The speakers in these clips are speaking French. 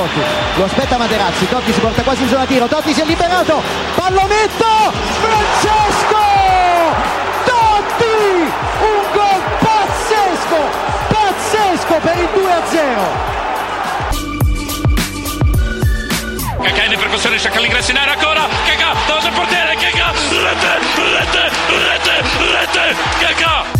Totti, lo aspetta Materazzi, Totti si porta quasi in zona tiro, Totti si è liberato, pallonetto, Francesco! Totti! Un gol pazzesco, pazzesco per il 2-0! Kakà in percussione, cerca l'ingresso in area ancora, Kakà, davanti al portiere, Kakà, rete, rete, rete, rete, Kakà!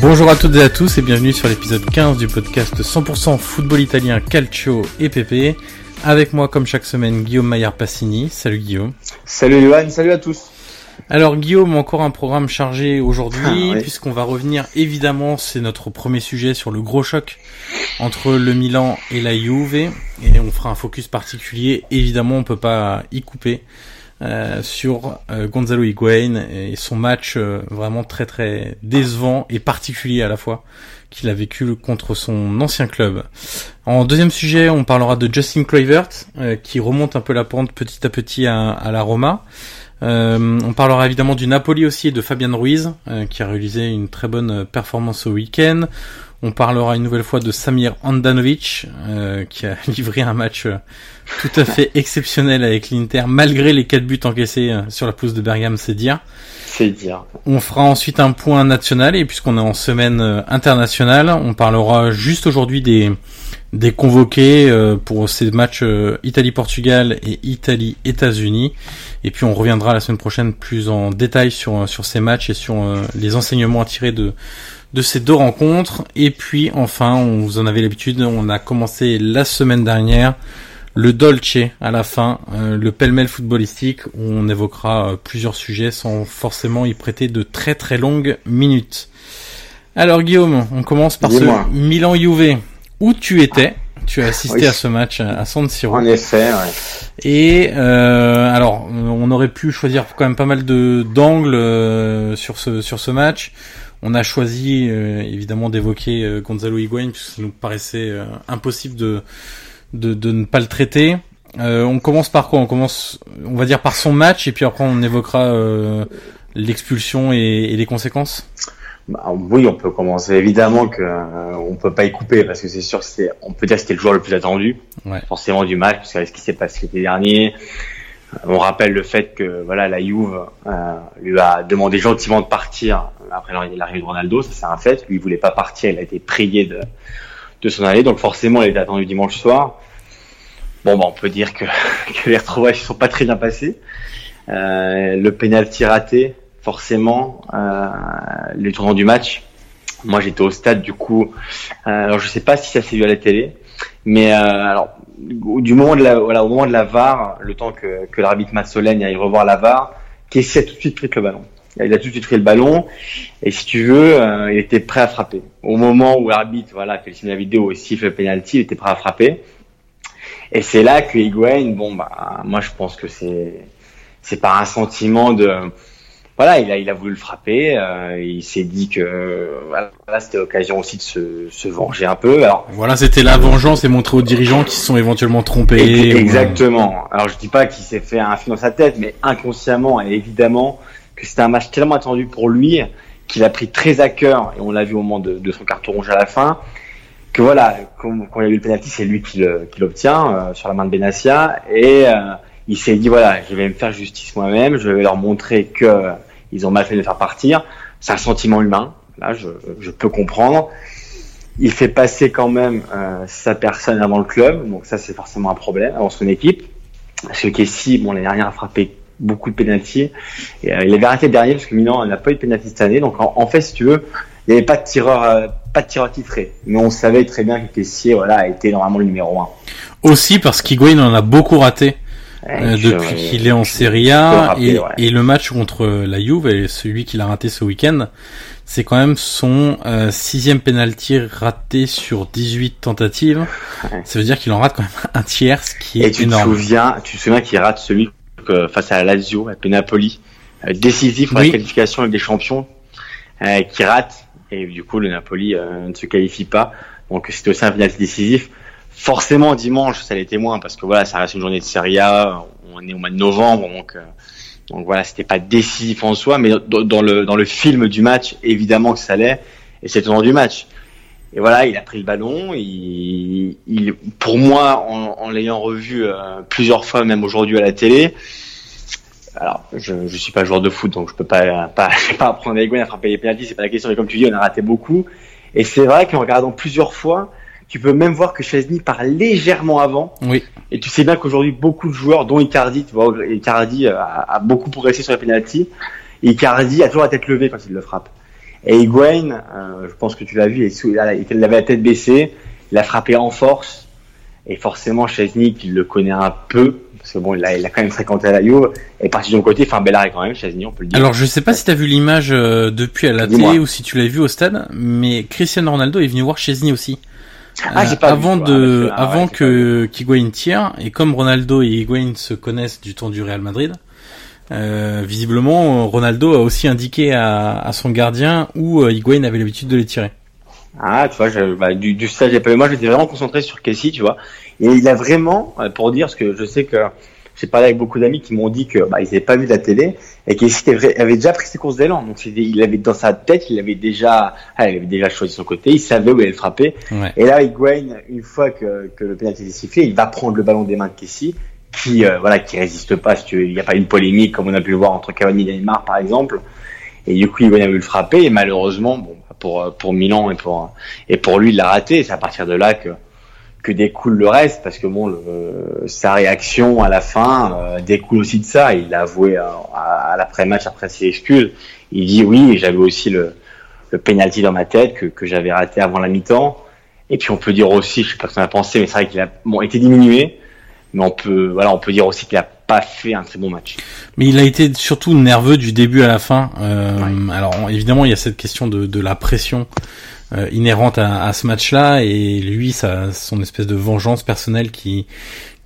Bonjour à toutes et à tous et bienvenue sur l'épisode 15 du podcast 100% football italien Calcio et PP. Avec moi comme chaque semaine Guillaume Maillard Passini. Salut Guillaume. Salut Johan, salut à tous. Alors Guillaume, encore un programme chargé aujourd'hui Ah, puisqu'on va revenir évidemment, c'est notre premier sujet sur le gros choc entre le Milan et la Juve et on fera un focus particulier, évidemment on peut pas y couper. Euh, sur euh, Gonzalo Higuain et son match euh, vraiment très très décevant et particulier à la fois qu'il a vécu contre son ancien club. En deuxième sujet, on parlera de Justin Kluivert euh, qui remonte un peu la pente petit à petit à, à la Roma. Euh, on parlera évidemment du Napoli aussi et de Fabian Ruiz euh, qui a réalisé une très bonne performance au week-end. On parlera une nouvelle fois de Samir Andanovic euh, qui a livré un match euh, tout à fait exceptionnel avec l'Inter malgré les quatre buts encaissés euh, sur la pelouse de Bergame, c'est dire. C'est dire. On fera ensuite un point national et puisqu'on est en semaine euh, internationale, on parlera juste aujourd'hui des des convoqués euh, pour ces matchs Italie-Portugal et Italie-États-Unis. Et puis on reviendra la semaine prochaine plus en détail sur sur ces matchs et sur les enseignements à tirer de de ces deux rencontres. Et puis enfin, on vous en avait l'habitude, on a commencé la semaine dernière le Dolce à la fin, euh, le pêle-mêle footballistique, où on évoquera euh, plusieurs sujets sans forcément y prêter de très très longues minutes. Alors Guillaume, on commence par ce. Milan-Juve. Où tu étais? Tu as assisté Oui. à ce match à San Siro. En effet, ouais. Et euh, alors, on aurait pu choisir quand même pas mal de d'angles euh, sur ce sur ce match. On a choisi euh, évidemment d'évoquer euh, Gonzalo Higuain puisque ça nous paraissait euh, impossible de, de de ne pas le traiter. On commence par quoi? On commence, on va dire par son match et puis après on évoquera l'expulsion et, et les conséquences? Bah, oui, on peut commencer. Évidemment que on peut pas y couper parce que c'est sûr c'est, on peut dire que c'était le joueur le plus attendu, Ouais. forcément du match, parce que ce qui s'est passé l'été dernier. On rappelle le fait que voilà la Juve euh, lui a demandé gentiment de partir après l'arrivée de Ronaldo, ça c'est un fait. Lui il voulait pas partir, il a été prié de de s'en aller, donc forcément il était attendu dimanche soir. Bon, bah, on peut dire que, que les retrouvailles ne sont pas très bien passées. Euh, le penalty raté, forcément, euh, le tournant du match. Moi, j'étais au stade, du coup. Euh, alors, je sais pas si ça s'est vu à la télé, mais euh, alors, du moment de la, voilà, au moment de la VAR, le temps que, que l'arbitre Massolène aille revoir la VAR, Kessie a tout de suite pris le ballon. Il a tout de suite pris le ballon et si tu veux, euh, il était prêt à frapper. Au moment où l'arbitre voilà fait le signe de la vidéo et siffle le penalty, il était prêt à frapper. Et c'est là que Higuain, bon bah moi je pense que c'est c'est par un sentiment de voilà, il a, il a voulu le frapper. Euh, il s'est dit que voilà, c'était l'occasion aussi de se, se venger un peu. Alors voilà, c'était la vengeance et montrer aux dirigeants qui se sont éventuellement trompés. Exactement. Alors je dis pas qu'il s'est fait un film dans sa tête, mais inconsciemment et évidemment que c'était un match tellement attendu pour lui qu'il a pris très à cœur et on l'a vu au moment de, de, son carton rouge à la fin. Que voilà, quand, quand il y a eu le penalty, c'est lui qui l'obtient euh, sur la main de Benassia et euh, il s'est dit voilà, je vais me faire justice moi-même, je vais leur montrer que ils ont mal fait de faire partir. C'est un sentiment humain, là je, je, peux comprendre. Il fait passer quand même euh, sa personne avant le club, donc ça c'est forcément un problème avant son équipe. Parce que Kessi, bon l'année dernière a frappé beaucoup de pénalties. Et, euh, il avait arrêté dernier parce que Milan n'a pas eu de pénalty cette année. Donc en, fait, si tu veux, il n'y avait pas de tireur, euh, pas de tireur titré. Mais on savait très bien que Kessier, voilà, été normalement le numéro 1. Aussi parce qu'Higuain en a beaucoup raté. Euh, depuis qu'il est en Serie A et, le match contre la Juve et celui qu'il a raté ce week-end, c'est quand même son euh, sixième penalty raté sur 18 tentatives. Ça veut dire qu'il en rate quand même un tiers, ce qui est et tu énorme. Te souviens, tu te souviens qu'il rate celui face à la Lazio, à Napoli, euh, décisif pour la qualification avec des champions, euh, qui rate et du coup le Napoli ne se qualifie pas. Donc c'était aussi un penalty décisif. Forcément, dimanche, ça l'était moins parce que voilà, ça reste une journée de Serie A. On est au mois de novembre, donc euh, donc voilà, c'était pas décisif en soi, mais dans, le dans le film du match, évidemment que ça l'est, et c'est au du match. Et voilà, il a pris le ballon. Il, il pour moi, en, en l'ayant revu euh, plusieurs fois, même aujourd'hui à la télé. Alors, je je suis pas joueur de foot, donc je peux pas pas pas apprendre à Higuain à frapper les pénaltys, c'est pas la question. Mais comme tu dis, on a raté beaucoup. Et c'est vrai qu'en regardant plusieurs fois, tu peux même voir que Chesney part légèrement avant. Oui. Et tu sais bien qu'aujourd'hui, beaucoup de joueurs, dont Icardi, tu vois, Icardi a, a beaucoup progressé sur les penalties. Icardi a toujours la tête levée quand il le frappe. Et Higuain, euh, je pense que tu l'as vu, il avait la tête baissée, il a frappé en force. Et forcément, Chesney, qui le connaît un peu, parce que bon, il a, il a quand même fréquenté la Juve, est parti de son côté, enfin, Bella est quand même, Chesney, on peut le dire. Alors, je sais pas si tu as vu l'image euh, depuis à la télé ou si tu l'as vu au stade, mais Cristiano Ronaldo est venu voir Chesney aussi. Ah, euh, avant de, avant que qu'Higuain tire, et comme Ronaldo et Higuain se connaissent du temps du Real Madrid, euh, visiblement Ronaldo a aussi indiqué à, à son gardien où euh, Higuain avait l'habitude de les tirer. Ah, tu vois, je, bah, du, du stage, moi j'étais vraiment concentré sur Casey, tu vois, et il a vraiment, euh, pour dire, ce que je sais que j'ai parlé avec beaucoup d'amis qui m'ont dit que bah, ils n'avaient pas vu la télé et qu'il avait déjà pris ses courses d'élan. Donc il avait dans sa tête, il avait déjà, ah, il avait déjà choisi son côté, il savait où il allait frapper. Et là, Higuain, une fois que, que le pénalty est sifflé, il va prendre le ballon des mains de Kessie, qui euh, voilà, qui résiste pas. Si il n'y a pas une polémique comme on a pu le voir entre Cavani et Neymar par exemple. Et du coup, Higuain a voulu le frapper et malheureusement, bon, pour pour Milan et pour et pour lui, il l'a raté. C'est à partir de là que que découle le reste, parce que bon, le, sa réaction à la fin euh, découle aussi de ça. Il a avoué à, à, l'après-match, après ses excuses, il dit oui, j'avais aussi le, le penalty dans ma tête que, que j'avais raté avant la mi-temps. Et puis on peut dire aussi, je sais pas ce qu'on a pensé, mais c'est vrai qu'il a bon, été diminué, mais on peut voilà, on peut dire aussi qu'il a pas fait un très bon match. Mais il a été surtout nerveux du début à la fin. Euh, Alors évidemment, il y a cette question de, de la pression euh, inhérente à, à ce match-là et lui, ça, son espèce de vengeance personnelle qui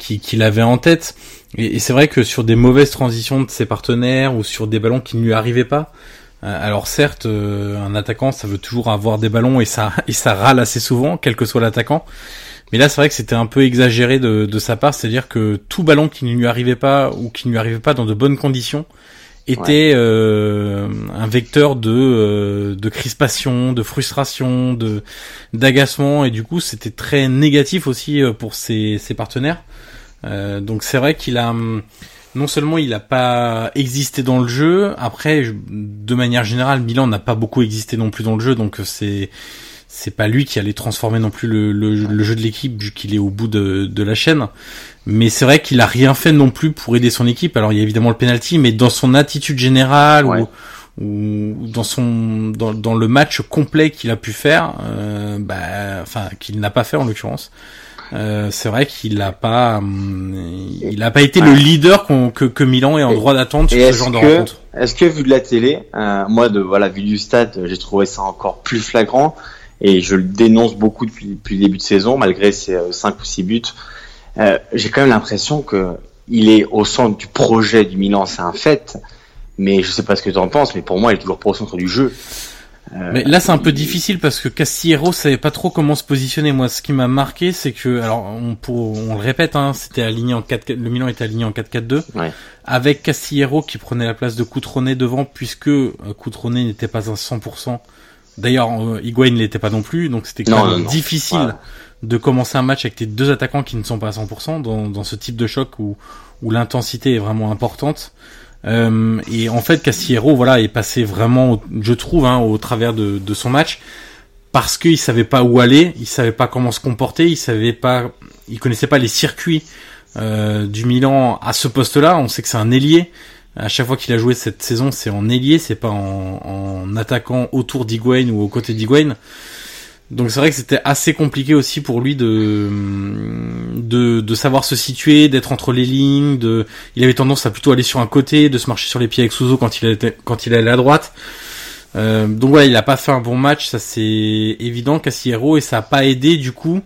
qui, qui l'avait en tête. Et, c'est vrai que sur des mauvaises transitions de ses partenaires ou sur des ballons qui ne lui arrivaient pas. Euh, alors certes, euh, un attaquant, ça veut toujours avoir des ballons et ça et ça râle assez souvent, quel que soit l'attaquant. Mais là, c'est vrai que c'était un peu exagéré de, de sa part, c'est-à-dire que tout ballon qui ne lui arrivait pas ou qui ne lui arrivait pas dans de bonnes conditions, était euh, un vecteur de euh, de crispation, de frustration, de d'agacement et du coup c'était très négatif aussi euh, pour ses, ses partenaires. Euh, donc c'est vrai qu'il a non seulement il n'a pas existé dans le jeu, après de manière générale Milan n'a pas beaucoup existé non plus dans le jeu, donc c'est c'est pas lui qui allait transformer non plus le, le, jeu de l'équipe vu qu'il est au bout de, de la chaîne. Mais c'est vrai qu'il a rien fait non plus pour aider son équipe. Alors il y a évidemment le penalty, mais dans son attitude générale ou, ou, dans son dans, dans le match complet qu'il a pu faire, euh, bah, enfin qu'il n'a pas fait en l'occurrence. Euh, c'est vrai qu'il n'a pas, hum, il a pas été le leader que, que Milan est en droit d'attendre sur ce genre de rencontre. Est-ce que vu de la télé, euh, moi de voilà vu du stade, j'ai trouvé ça encore plus flagrant et je le dénonce beaucoup depuis, depuis le début de saison malgré ses euh, cinq ou six buts. Euh, j'ai quand même l'impression que il est au centre du projet du Milan, c'est un fait. Mais je sais pas ce que tu en penses, mais pour moi, il est toujours pas au centre du jeu. Euh, mais là, c'est un peu difficile parce que Castillero savait pas trop comment se positionner. Moi, ce qui m'a marqué, c'est que, alors, on, pour, on le répète, hein, c'était aligné en 4 le Milan était aligné en 4-4-2. Ouais. Avec Castillero qui prenait la place de Coutronnet devant puisque euh, Coutronnet n'était pas à 100%. D'ailleurs, euh, Higuain ne l'était pas non plus, donc c'était quand même difficile voilà. de commencer un match avec tes deux attaquants qui ne sont pas à 100% dans, dans ce type de choc où, où l'intensité est vraiment importante. Euh, et en fait, Castillero, voilà, est passé vraiment, je trouve, hein, au travers de, de son match, parce qu'il savait pas où aller, il savait pas comment se comporter, il savait pas, il connaissait pas les circuits euh, du Milan à ce poste-là. On sait que c'est un ailier. À chaque fois qu'il a joué cette saison, c'est en ailier, c'est pas en, attaquant autour d'Higuain ou aux côtés d'Higuain. Donc c'est vrai que c'était assez compliqué aussi pour lui de, de, savoir se situer, d'être entre les lignes. Il avait tendance à plutôt aller sur un côté, de se marcher sur les pieds avec Souzo quand il était, quand il allait à droite. Euh, donc voilà, il a pas fait un bon match, ça c'est évident, Castillero, et ça a pas aidé du coup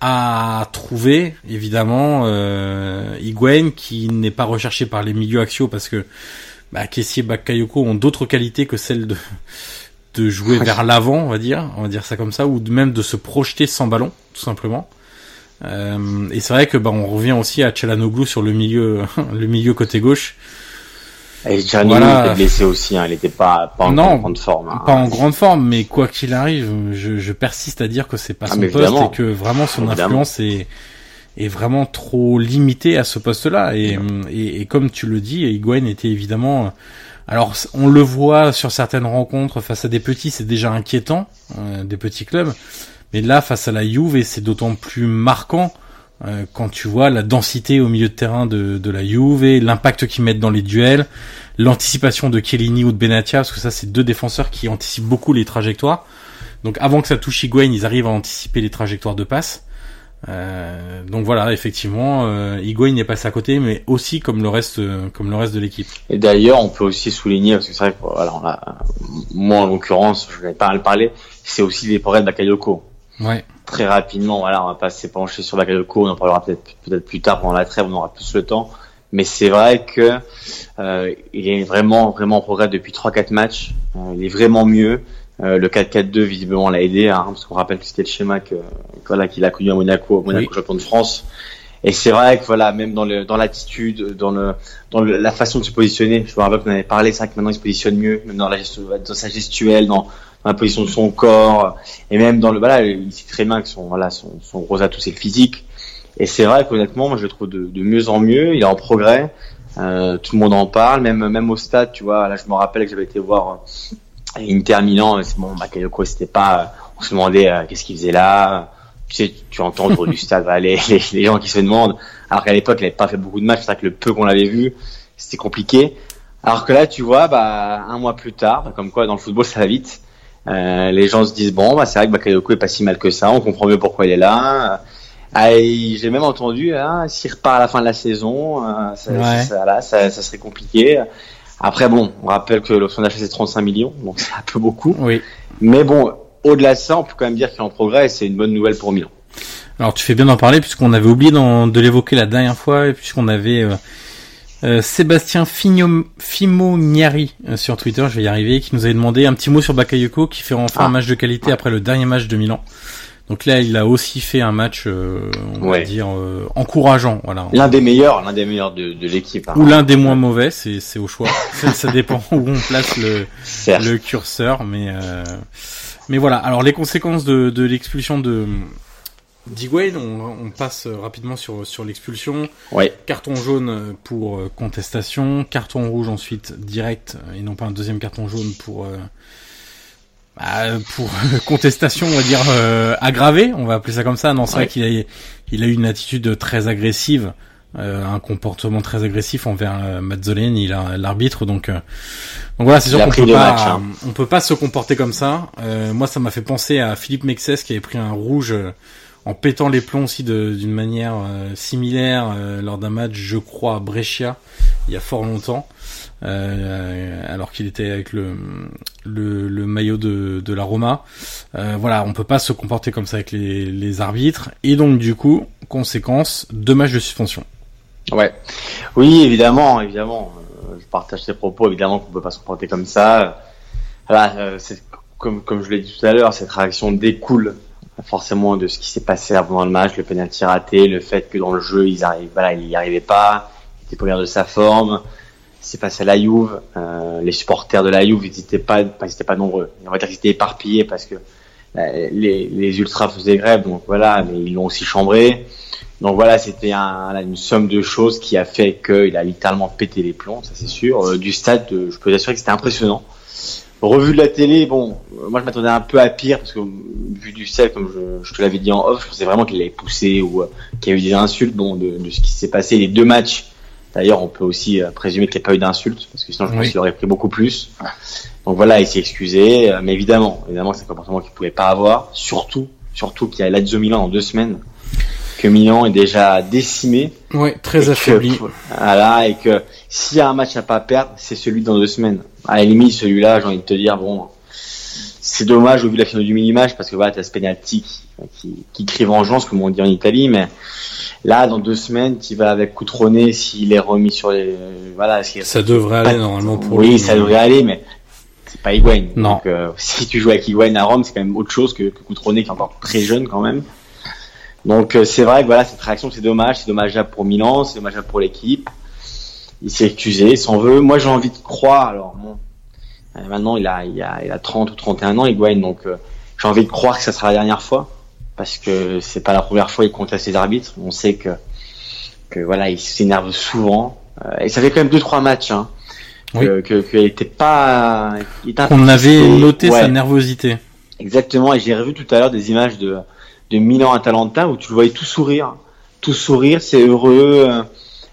à trouver évidemment euh, Higuain qui n'est pas recherché par les milieux axiaux parce que bah, Kessie et Bakayoko ont d'autres qualités que celles de de jouer vers l'avant, on va dire, on va dire ça comme ça, ou même de se projeter sans ballon, tout simplement. Euh, et c'est vrai que bah on revient aussi à Chalanoglu sur le milieu, le milieu côté gauche. Et Chalanoglu voilà. était blessé aussi, hein, il n'était pas, pas en non, grande forme. Hein. Pas en grande forme, mais quoi qu'il arrive, je, je, persiste à dire que c'est pas ah, son poste et que vraiment son évidemment. influence est est vraiment trop limitée à ce poste-là. Et, et, et, comme tu le dis, Higuain était évidemment alors on le voit sur certaines rencontres face à des petits, c'est déjà inquiétant, euh, des petits clubs. Mais là, face à la Juve, c'est d'autant plus marquant euh, quand tu vois la densité au milieu de terrain de, de la Juve, l'impact qu'ils mettent dans les duels, l'anticipation de Chiellini ou de Benatia, parce que ça, c'est deux défenseurs qui anticipent beaucoup les trajectoires. Donc avant que ça touche Higuain, ils arrivent à anticiper les trajectoires de passe. Euh, donc voilà, effectivement, euh, Higuain est passé à côté, mais aussi comme le reste, euh, comme le reste de l'équipe. Et d'ailleurs, on peut aussi souligner, parce que c'est vrai que voilà, on a, moi en l'occurrence, je vais pas à le parler, c'est aussi les progrès de Bakayoko. Ouais. Très rapidement, voilà, on va pas s'épancher sur Bakayoko, on en parlera peut-être peut-être plus tard pendant la trêve, on aura plus le temps. Mais c'est vrai que euh, il est vraiment vraiment en progrès depuis 3-4 matchs. Euh, il est vraiment mieux. Euh, le 4-4-2 visiblement l'a aidé, hein, parce qu'on rappelle que c'était le schéma que voilà qu'il a connu à Monaco, au Monaco oui. champion de France. Et c'est vrai que voilà, même dans le dans l'attitude, dans le dans le, la façon de se positionner, je me rappelle qu'on avait parlé, c'est vrai que maintenant il se positionne mieux, même dans la dans sa gestuelle, dans, la position de son corps, et même dans le voilà, il sait très bien que son voilà son, son gros atout c'est le physique. Et c'est vrai qu'honnêtement, moi je le trouve de, de mieux en mieux, il est en progrès. Euh, tout le monde en parle, même même au stade, tu vois. Là, je me rappelle que j'avais été voir Inter Milan, c'est bon, Bakayoko, c'était pas, on se demandait euh, qu'est-ce qu'il faisait là. Tu sais, tu entends autour du stade les, les, les, gens qui se demandent. Alors qu'à l'époque, il n'avait pas fait beaucoup de matchs, c'est vrai que le peu qu'on l'avait vu, c'était compliqué. Alors que là, tu vois, bah, un mois plus tard, comme quoi dans le football, ça va vite. Euh, les gens se disent bon, bah, c'est vrai que Bakayoko est pas si mal que ça, on comprend mieux pourquoi il est là. Ah, j'ai même entendu, hein, s'il repart à la fin de la saison, euh, ça, ouais. ça, là, ça, ça serait compliqué. Après, bon, on rappelle que l'option d'achat c'est 35 millions, donc c'est un peu beaucoup. Oui. Mais bon, au-delà de ça, on peut quand même dire qu'il est en progrès et c'est une bonne nouvelle pour Milan. Alors tu fais bien d'en parler puisqu'on avait oublié de l'évoquer la dernière fois et puisqu'on avait euh, euh, Sébastien Fimoniari euh, sur Twitter, je vais y arriver, qui nous avait demandé un petit mot sur Bakayoko qui fait enfin ah. un match de qualité après le dernier match de Milan. Donc là, il a aussi fait un match, euh, on ouais. va dire, euh, encourageant. Voilà. L'un des meilleurs, l'un des meilleurs de, de l'équipe. Hein. Ou l'un des moins mauvais, c'est, c'est au choix. ça, dépend où on place le, le curseur, mais euh, mais voilà. Alors les conséquences de, de l'expulsion de d'Higuain, on, on, passe rapidement sur sur l'expulsion. Ouais. Carton jaune pour contestation, carton rouge ensuite direct et non pas un deuxième carton jaune pour bah, pour contestation, on va dire euh, aggravée, on va appeler ça comme ça. Non, c'est ouais. vrai qu'il a, il a eu une attitude très agressive, euh, un comportement très agressif envers euh, a l'arbitre. Donc, euh, donc voilà, c'est sûr qu'on peut pas, match, hein. on peut pas se comporter comme ça. Euh, moi, ça m'a fait penser à Philippe Mexès qui avait pris un rouge en pétant les plombs aussi d'une manière similaire lors d'un match, je crois, à Brescia, il y a fort longtemps. Euh, alors qu'il était avec le, maillot de, la Roma. Euh, voilà, on peut pas se comporter comme ça avec les, arbitres. Et donc du coup, conséquence, deux matchs de suspension. Ouais, oui, évidemment, évidemment. Euh, je partage ces propos. Évidemment qu'on peut pas se comporter comme ça. Voilà, euh, comme comme je l'ai dit tout à l'heure, cette réaction découle forcément de ce qui s'est passé avant le match, le penalty raté, le fait que dans le jeu ils arrivent, voilà, il y arrivait pas, il était pas de sa forme c'est passé à la Juve. Euh, les supporters de la Juve, ils n'étaient pas, ils pas nombreux. On va dire qu'ils étaient éparpillés parce que euh, les, ultras faisaient grève, donc voilà, mais ils l'ont aussi chambré. Donc voilà, c'était un, une somme de choses qui a fait qu'il a littéralement pété les plombs, ça c'est sûr. Euh, du stade, je peux t'assurer que c'était impressionnant. Revu de la télé, bon, moi je m'attendais un peu à pire parce que vu du stade, comme je, je te l'avais dit en off, je pensais vraiment qu'il avait poussé ou qu'il y a eu des insultes. Bon, de, de ce qui s'est passé, les deux matchs D'ailleurs, on peut aussi euh, présumer qu'il n'y a pas eu d'insulte, parce que sinon je pense qu'il aurait pris beaucoup plus. Donc voilà, il s'est excusé, euh, mais évidemment, évidemment, c'est un comportement qu'il pouvait pas avoir. Surtout, surtout qu'il y a Lazio Milan en deux semaines, que Milan est déjà décimé. Oui, très affaibli. voilà, et que s'il y a un match à pas perdre, c'est celui dans deux semaines. À la limite, celui-là, j'ai envie de te dire, bon, c'est dommage au vu de la finale du mini-match, parce que voilà, t'as ce penalty qui, qui, qui crie vengeance, comme on dit en Italie, mais Là, dans deux semaines, tu vas avec Coutronnet s'il est remis sur les. Voilà. Ça devrait aller normalement pour oui, lui. Oui, ça devrait aller, mais c'est pas Higuain. Non. Donc, euh, si tu joues avec Higuain à Rome, c'est quand même autre chose que, que Coutronnet qui est encore très jeune quand même. Donc euh, c'est vrai que voilà, cette réaction, c'est dommage. C'est dommageable pour Milan, c'est dommageable pour l'équipe. Il s'est excusé, s'en veut. Moi, j'ai envie de croire. Alors bon, euh, maintenant il a, il a, il a 30 ou 31 ans, Higuain, donc j'ai envie de croire que ça sera la dernière fois parce que c'est pas la première fois qu'il conteste ses arbitres. On sait que que voilà, il s'énerve souvent euh, et ça fait quand même deux trois matchs hein, que qu'il était pas. On avait noté sa nervosité. Exactement, et j'ai revu tout à l'heure des images de de Milan Atalanta où tu le voyais tout sourire, tout sourire, c'est heureux, euh,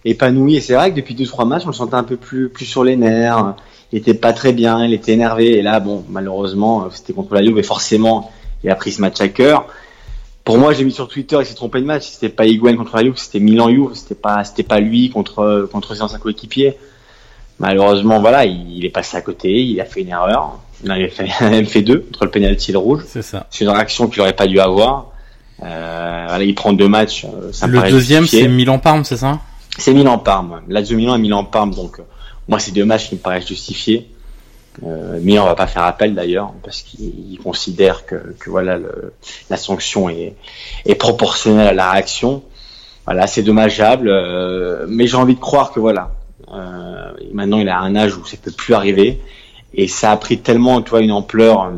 épanoui. Et c'est vrai que depuis deux trois matchs, on le sentait un peu plus plus sur les nerfs. Il était pas très bien, il était énervé. Et là, bon, malheureusement, c'était contre la Juve et forcément, il a pris ce match à cœur. Pour moi, j'ai mis sur Twitter, il s'est trompé de match. C'était pas Higuain contre la Juve, c'était Milan Juve. C'était pas, c'était pas lui contre contre ses anciens coéquipiers. Malheureusement, voilà, il, est passé à côté. Il a fait une erreur. Il en avait fait, même fait deux entre le penalty et le rouge. C'est ça. C'est une réaction qu'il aurait pas dû avoir. Euh, voilà, il prend deux matchs. Euh, ça le deuxième, c'est Milan-Parme, c'est ça? C'est Milan-Parme. Lazio Milan et Milan-Parme. Donc, euh, moi, c'est deux matchs qui me paraissent justifiés. Euh, mais on va pas faire appel d'ailleurs parce qu'il considère que, que voilà le, la sanction est, est, proportionnelle à la réaction. Voilà, c'est dommageable, euh, mais j'ai envie de croire que voilà, euh, maintenant il a un âge où ça peut plus arriver et ça a pris tellement, tu vois, une ampleur.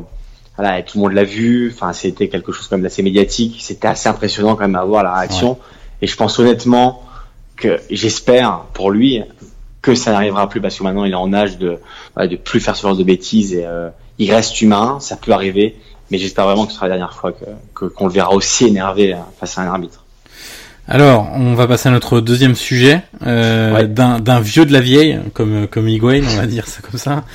Voilà, tout le monde l'a vu. Enfin, c'était quelque chose comme d'assez médiatique. C'était assez impressionnant quand même à voir la réaction. Et je pense honnêtement que j'espère pour lui que ça n'arrivera plus parce que maintenant il est en âge de de plus faire ce genre de bêtises et euh, il reste humain, ça peut arriver, mais j'espère vraiment que ce sera la dernière fois que qu'on le verra aussi énervé euh, face à un arbitre. Alors, on va passer à notre deuxième sujet, euh, d'un vieux de la vieille, comme comme Higuain, on va dire ça comme ça,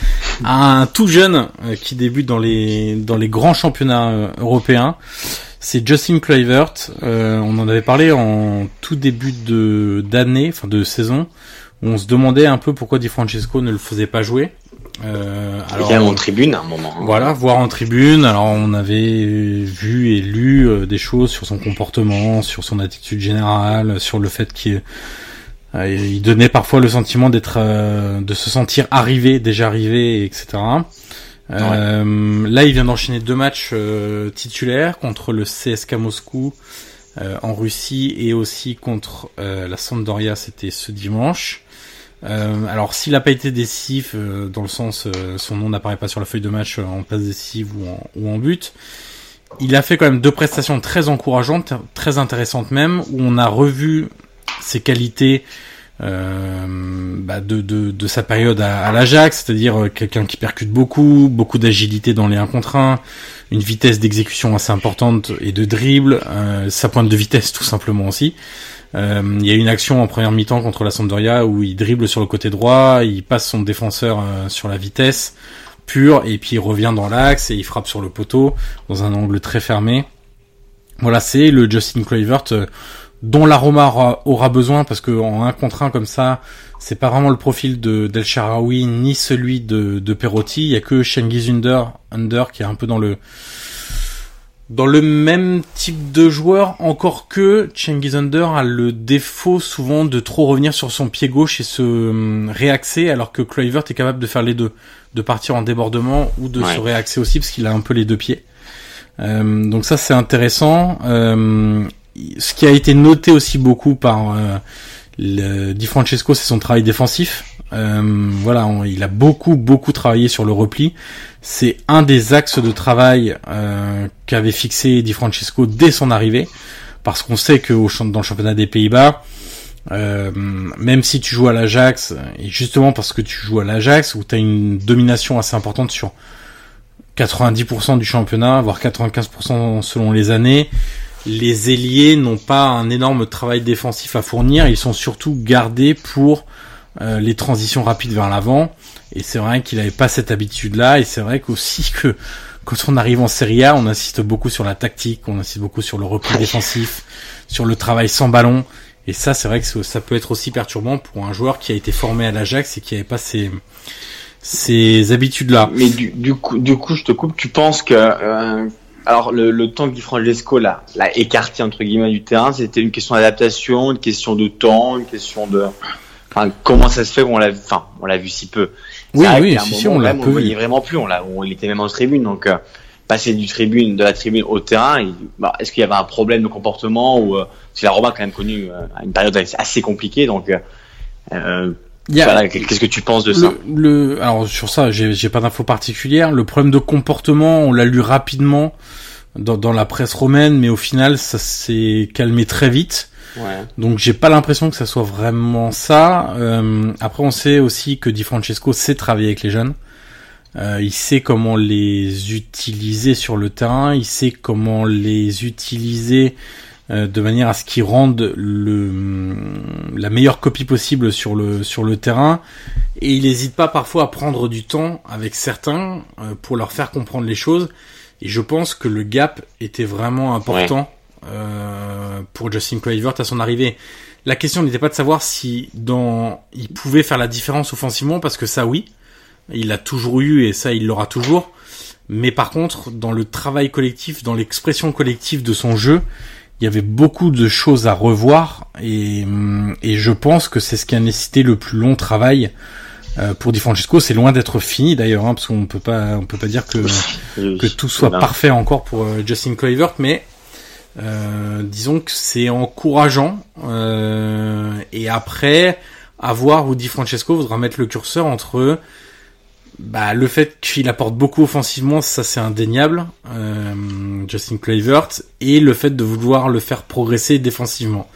à un tout jeune euh, qui débute dans les dans les grands championnats européens. C'est Justin Kluivert. on en avait parlé en tout début de d'année, enfin de saison, on se demandait un peu pourquoi Di Francesco ne le faisait pas jouer. Euh, alors, il en tribune à un moment. Hein. Voilà, voir en tribune. Alors on avait vu et lu euh, des choses sur son comportement, sur son attitude générale, sur le fait qu'il euh, il donnait parfois le sentiment d'être, euh, de se sentir arrivé, déjà arrivé, etc. Là, il vient d'enchaîner deux matchs titulaires contre le CSK Moscou en Russie et aussi contre la Sampdoria. C'était ce dimanche. Euh, alors s'il n'a pas été décisif euh, dans le sens euh, son nom n'apparaît pas sur la feuille de match en place décisive ou en, ou en but, il a fait quand même deux prestations très encourageantes, très intéressantes même, où on a revu ses qualités bah de, de, de, sa période à, à l'Ajax, c'est-à-dire quelqu'un qui percute beaucoup, beaucoup d'agilité dans les 1 contre 1, une vitesse d'exécution assez importante et de dribble, sa pointe de vitesse tout simplement aussi. Euh, il y a une action en première mi-temps contre la Sampdoria où il dribble sur le côté droit, il passe son défenseur euh, sur la vitesse pure et puis il revient dans l'axe et il frappe sur le poteau dans un angle très fermé. Voilà, c'est le Justin Kluivert euh, dont la Roma aura, besoin parce que en un contre un comme ça, c'est pas vraiment le profil de d'El Sharawi ni celui de, de Perotti. Il y a que Shengiz Under, Under qui est un peu dans le dans le même type de joueur, encore que Cengiz Under a le défaut souvent de trop revenir sur son pied gauche et se hum, réaxer, alors que Kluivert est capable de faire les deux, de partir en débordement ou de se réaxer aussi parce qu'il a un peu les deux pieds. Euh, donc ça c'est intéressant. Euh, ce qui a été noté aussi beaucoup par euh, le, Di Francesco, c'est son travail défensif. Euh, voilà, il a beaucoup beaucoup travaillé sur le repli. C'est un des axes de travail euh, qu'avait fixé Di Francesco dès son arrivée, parce qu'on sait que dans le championnat des Pays-Bas, euh, même si tu joues à l'Ajax, et justement parce que tu joues à l'Ajax, où tu as une domination assez importante sur 90% du championnat, voire 95% selon les années, les ailiers n'ont pas un énorme travail défensif à fournir, ils sont surtout gardés pour euh, les transitions rapides vers l'avant. Et c'est vrai qu'il n'avait pas cette habitude-là, et c'est vrai qu'aussi que quand on arrive en Serie A, on insiste beaucoup sur la tactique, on insiste beaucoup sur le repli défensif, sur le travail sans ballon. Et ça, c'est vrai que ça peut être aussi perturbant pour un joueur qui a été formé à l'Ajax et qui n'avait pas ces, ces habitudes-là. Mais du, du, coup, du coup, je te coupe. Tu penses que euh, alors le, le temps que Di Francesco l'a, l'a écarté entre guillemets du terrain, c'était une question d'adaptation, une question de temps, une question de enfin, comment ça se fait qu'on l'a enfin on l'a vu si peu. Oui oui, si, si, on l'a on voyait vraiment plus, on l'a on, il était même en tribune donc euh, passer du tribune de la tribune au terrain, bah, est-ce qu'il y avait un problème de comportement ou euh, c'est la Roma a quand même connu euh, une période assez compliquée donc Qu'est-ce que tu penses de ça le, Alors sur ça, j'ai pas d'infos particulières. Le problème de comportement, on l'a lu rapidement dans, dans, la presse romaine, mais au final, ça s'est calmé très vite. Ouais. Donc j'ai pas l'impression que ça soit vraiment ça. Euh, après, on sait aussi que Di Francesco sait travailler avec les jeunes. Euh, il sait comment les utiliser sur le terrain. Il sait comment les utiliser euh, de manière à ce qu'ils rendent le, la meilleure copie possible sur le, sur le terrain. Et il n'hésite pas parfois à prendre du temps avec certains euh, pour leur faire comprendre les choses. Et je pense que le gap était vraiment important euh, pour Justin Kluivert à son arrivée. La question n'était pas de savoir si dans il pouvait faire la différence offensivement parce que ça oui, il l'a toujours eu et ça il l'aura toujours. Mais par contre, dans le travail collectif, dans l'expression collective de son jeu, il y avait beaucoup de choses à revoir et, et je pense que c'est ce qui a nécessité le plus long travail euh, pour Di Francesco. C'est loin d'être fini d'ailleurs, hein, parce qu'on peut pas, on peut pas dire que que tout soit parfait encore pour euh, Justin Kluivert, mais euh, disons que c'est encourageant. Euh, et après, à voir où Di Francesco voudra mettre le curseur entre bah, le fait qu'il apporte beaucoup offensivement, ça c'est indéniable, euh, Justin Kluivert, et le fait de vouloir le faire progresser défensivement.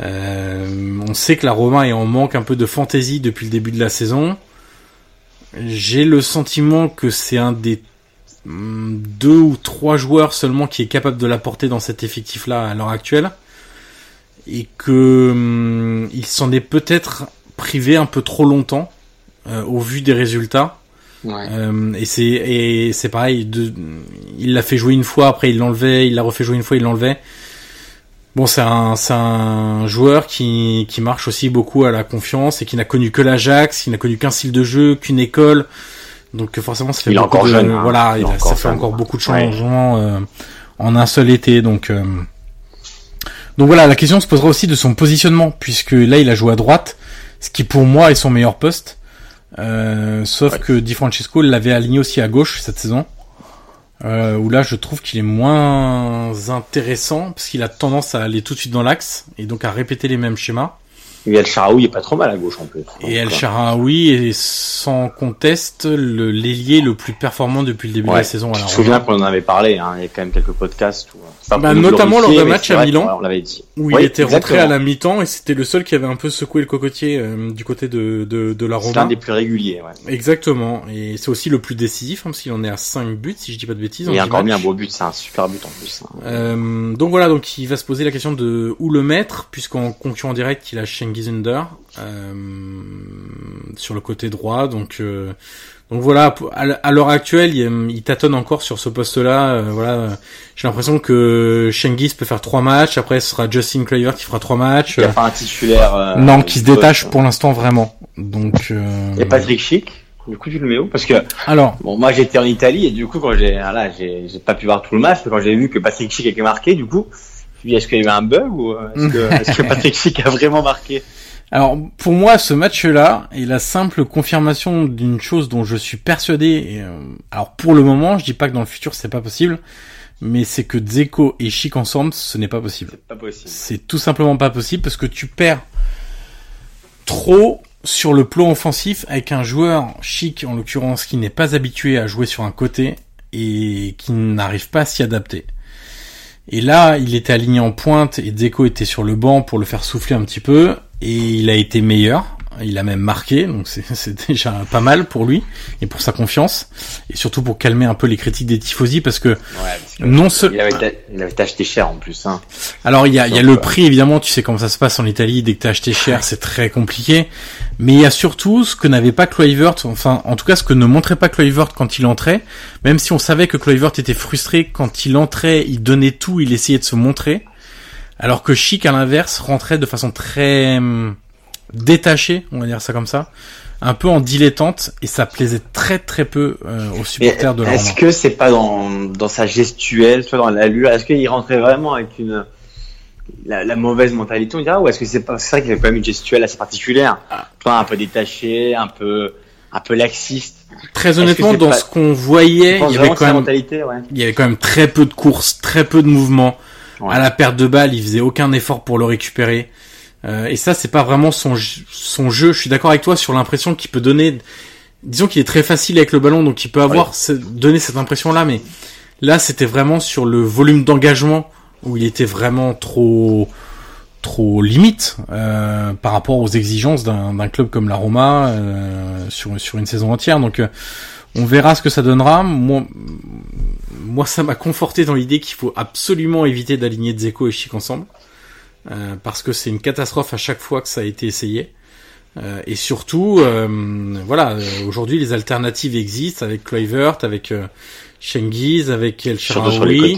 Euh, on sait que la Roma est en manque un peu de fantaisie depuis le début de la saison. J'ai le sentiment que c'est un des mm, deux ou trois joueurs seulement qui est capable de l'apporter dans cet effectif-là à l'heure actuelle, et que mm, il s'en est peut-être privé un peu trop longtemps euh, au vu des résultats. Ouais. Euh, et c'est et c'est pareil. De, il l'a fait jouer une fois, après il l'enlevait, il l'a refait jouer une fois, il l'enlevait. Bon, c'est un c'est un joueur qui qui marche aussi beaucoup à la confiance et qui n'a connu que l'Ajax, qui n'a connu qu'un style de jeu, qu'une école. Donc forcément, ça fait il beaucoup encore de, jeune, hein. voilà, il il, ça fait encore beaucoup de changements euh, en un seul été. Donc euh, donc voilà, la question se posera aussi de son positionnement puisque là il a joué à droite, ce qui pour moi est son meilleur poste. Euh, sauf que Di Francesco l'avait aligné aussi à gauche cette saison. Euh, où là je trouve qu'il est moins intéressant parce qu'il a tendance à aller tout de suite dans l'axe et donc à répéter les mêmes schémas. Et El Sharaoui est pas trop mal à gauche en plus. Et El Sharaoui est sans conteste le l'ailier le plus performant depuis le début ouais. de la saison. Je me souviens qu'on en avait parlé, hein. il y a quand même quelques podcasts. Où... Bah, notamment lors d'un match à Milan, on l'avait dit. où Oui, il était rentré à la mi-temps et c'était le seul qui avait un peu secoué le cocotier euh, du côté de, de, de la C'est Roma. l'un des plus réguliers. Ouais. Exactement, et c'est aussi le plus décisif hein, parce qu'il en est à 5 buts si je dis pas de bêtises. Il a 10 encore mis un beau but, c'est un super but en plus. hein. Euh, donc voilà, donc il va se poser la question de où le mettre, puisqu'en concurrent direct, il a Schengizunder euh, sur le côté droit. Donc, euh, Donc voilà, à l'heure actuelle, il, tâtonne encore sur ce poste-là. Euh, voilà, j'ai l'impression que Shengis peut faire trois matchs. Après, ce sera Justin Kluivert qui fera trois matchs. Il n'y a pas un titulaire. Euh, non, qui se détache pour l'instant vraiment. Donc. Euh... Et Patrick Schick. Du coup, tu le mets où? Parce que alors, bon, moi j'étais en Italie et du coup, quand j'ai, voilà, j'ai, pas pu voir tout le match, mais quand j'ai vu que Patrick Schick était marqué, du coup, est-ce qu'il y avait un bug ou est-ce que, est-ce que Patrick Schick a vraiment marqué? Alors pour moi, ce match-là est la simple confirmation d'une chose dont je suis persuadé. Et, euh, alors pour le moment, je dis pas que dans le futur c'est pas possible, mais c'est que Zeko et Chic ensemble, ce n'est pas possible. C'est pas possible. C'est tout simplement pas possible parce que tu perds trop sur le plan offensif avec un joueur Chic en l'occurrence qui n'est pas habitué à jouer sur un côté et qui n'arrive pas à s'y adapter. Et là, il était aligné en pointe et Zeko était sur le banc pour le faire souffler un petit peu et il a été meilleur. Il a même marqué, donc c'est déjà pas mal pour lui et pour sa confiance et surtout pour calmer un peu les critiques des tifosi parce que, non seulement il avait, acheté cher en plus. Hein. Alors il y a, il y a le prix évidemment, tu sais comment ça se passe en Italie dès que t'as acheté cher, c'est très compliqué. Mais il y a surtout ce que n'avait pas Kluivert, enfin en tout cas ce que ne montrait pas Kluivert quand il entrait, même si on savait que Kluivert était frustré quand il entrait, il donnait tout, il essayait de se montrer. Alors que Chic, à l'inverse, rentrait de façon très détachée, on va dire ça comme ça, un peu en dilettante, et ça plaisait très très peu euh, aux supporters de la Est-ce que c'est pas dans, dans sa gestuelle, soit dans l'allure, est-ce qu'il rentrait vraiment avec une la, mauvaise mentalité, on dirait, ou est-ce que c'est pas c'est vrai qu'il avait quand même une gestuelle assez particulière, un peu détaché, un peu un peu laxiste. Très honnêtement, dans ce qu'on voyait, il y avait quand même, il y avait quand même très peu de courses, très peu de mouvements. À la perte de balle, il faisait aucun effort pour le récupérer. Euh, et ça, c'est pas vraiment son, son jeu. Je suis d'accord avec toi sur l'impression qu'il peut donner. Disons qu'il est très facile avec le ballon, donc il peut avoir donner cette impression-là. Mais là, c'était vraiment sur le volume d'engagement où il était vraiment trop trop limite euh, par rapport aux exigences d'un club comme la Roma euh, sur sur une saison entière. Donc euh, on verra ce que ça donnera. Moi, moi ça m'a conforté dans l'idée qu'il faut absolument éviter d'aligner Dzeko et Chic ensemble. Euh, parce que c'est une catastrophe à chaque fois que ça a été essayé. Euh, et surtout, euh, voilà, aujourd'hui les alternatives existent avec Kluivert, avec Chengiz, avec El Shaarawy.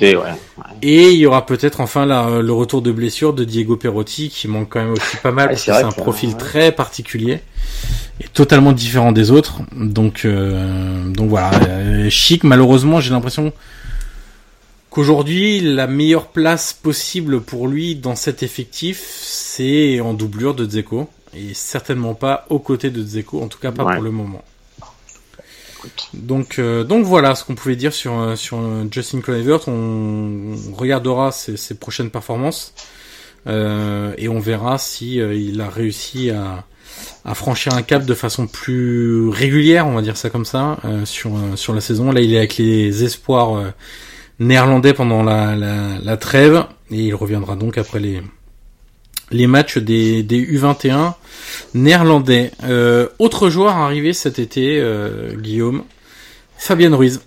Et il y aura peut-être enfin le retour de blessure de Diego Perotti qui manque quand même aussi pas mal parce que c'est un profil très particulier et totalement différent des autres. Donc, donc voilà, Chic malheureusement j'ai l'impression qu'aujourd'hui, la meilleure place possible pour lui dans cet effectif, c'est en doublure de Dzeko. Et certainement pas aux côtés de Dzeko, en tout cas pas pour le moment. Donc, euh, donc voilà ce qu'on pouvait dire sur, euh, sur euh, Justin Kluivert. On, regardera ses, prochaines performances et on verra si il a réussi à, à, franchir un cap de façon plus régulière, on va dire ça comme ça, sur, sur la saison. Là, il est avec les espoirs néerlandais pendant la, la, la, trêve et il reviendra donc après les les matchs des, des U21 néerlandais. Euh, autre joueur arrivé cet été, euh, Guillaume, Fabien Ruiz.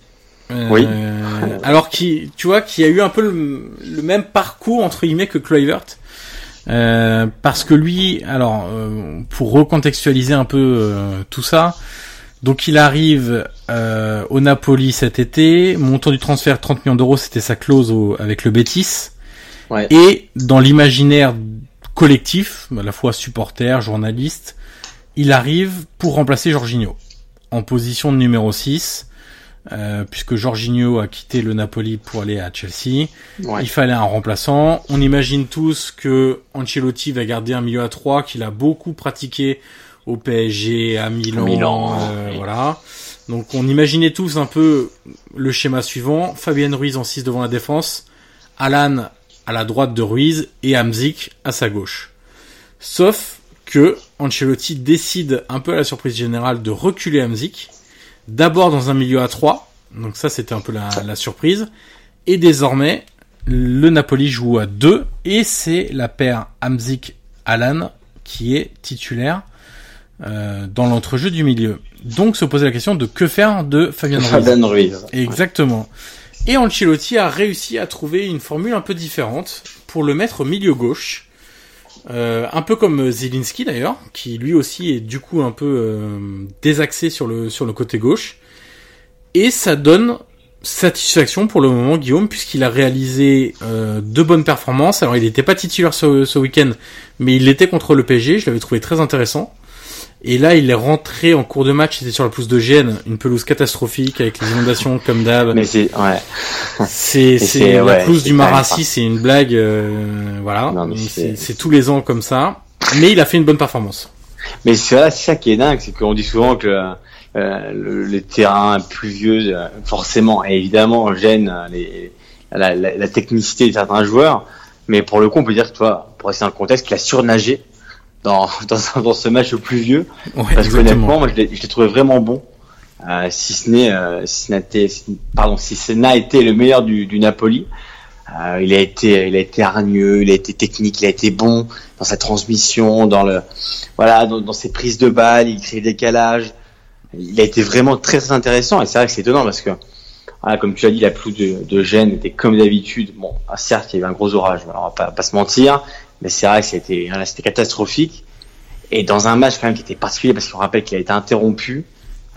Euh, oui. alors qui, tu vois, qui a eu un peu le, même parcours entre guillemets que Kluivert. Euh, parce que lui, alors pour recontextualiser un peu tout ça, donc il arrive euh, au Napoli cet été, montant du transfert 30 millions d'euros, c'était sa clause avec le Betis. Et dans l'imaginaire collectif, à la fois supporter, journaliste, il arrive pour remplacer Jorginho en position de numéro 6, euh, puisque Jorginho a quitté le Napoli pour aller à Chelsea. Il fallait un remplaçant. On imagine tous que Ancelotti va garder un milieu à 3 qu'il a beaucoup pratiqué au PSG, à Milan, euh, voilà. Donc on imaginait tous un peu le schéma suivant. Fabien Ruiz en 6 devant la défense, Alan à la droite de Ruiz et Hamzik à sa gauche. Sauf que Ancelotti décide un peu à la surprise générale de reculer Hamzik, d'abord dans un milieu à 3, donc ça c'était un peu la, la, surprise, et désormais le Napoli joue à 2, et c'est la paire Hamzik-Alan qui est titulaire. Euh, dans l'entrejeu du milieu. Donc se poser la question de que faire de Fabien Ruiz. Fabien Ruiz. Exactement. Et Ancelotti a réussi à trouver une formule un peu différente pour le mettre au milieu gauche. Euh, un peu comme Zelinski d'ailleurs, qui lui aussi est du coup un peu euh, désaxé sur le sur le côté gauche. Et ça donne satisfaction pour le moment Guillaume puisqu'il a réalisé euh, deux bonnes performances. Alors il n'était pas titulaire ce, ce week-end, mais il l'était contre le PSG. Je l'avais trouvé très intéressant. Et là, il est rentré en cours de match. C'était sur la pelouse de Gênes, une pelouse catastrophique avec les inondations comme d'hab. Mais c'est ouais. C'est c'est la ouais, pelouse du Marassi, c'est une blague. euh, voilà, Non, mais c'est tous les ans comme ça. Mais il a fait une bonne performance. Mais c'est voilà, c'est ça qui est dingue, c'est qu'on dit souvent que euh, le, les terrains pluvieux, euh, forcément, et évidemment, gênent euh, les, la, la, la technicité de certains joueurs. Mais pour le coup, on peut dire que, toi, pour rester dans le contexte, qu'il a surnagé dans, dans, dans ce match pluvieux. Ouais, Parce qu'honnêtement, moi, je l'ai trouvé vraiment bon. Euh, si ce n'est, euh, si pardon, si ce n'a été le meilleur du, du Napoli, euh, il a été, il a été hargneux, il a été technique, il a été bon dans sa transmission, dans le, voilà, dans, dans ses prises de balles, il crée le décalage. Il a été vraiment très très intéressant et c'est vrai que c'est étonnant parce que, voilà, comme tu l'as dit, la pluie de, de Gênes était comme d'habitude. Bon, ah, certes, il y avait un gros orage, on va pas, pas se mentir, mais c'est vrai que c'était, c'était catastrophique. Et dans un match quand même qui était particulier parce qu'on rappelle qu'il a été interrompu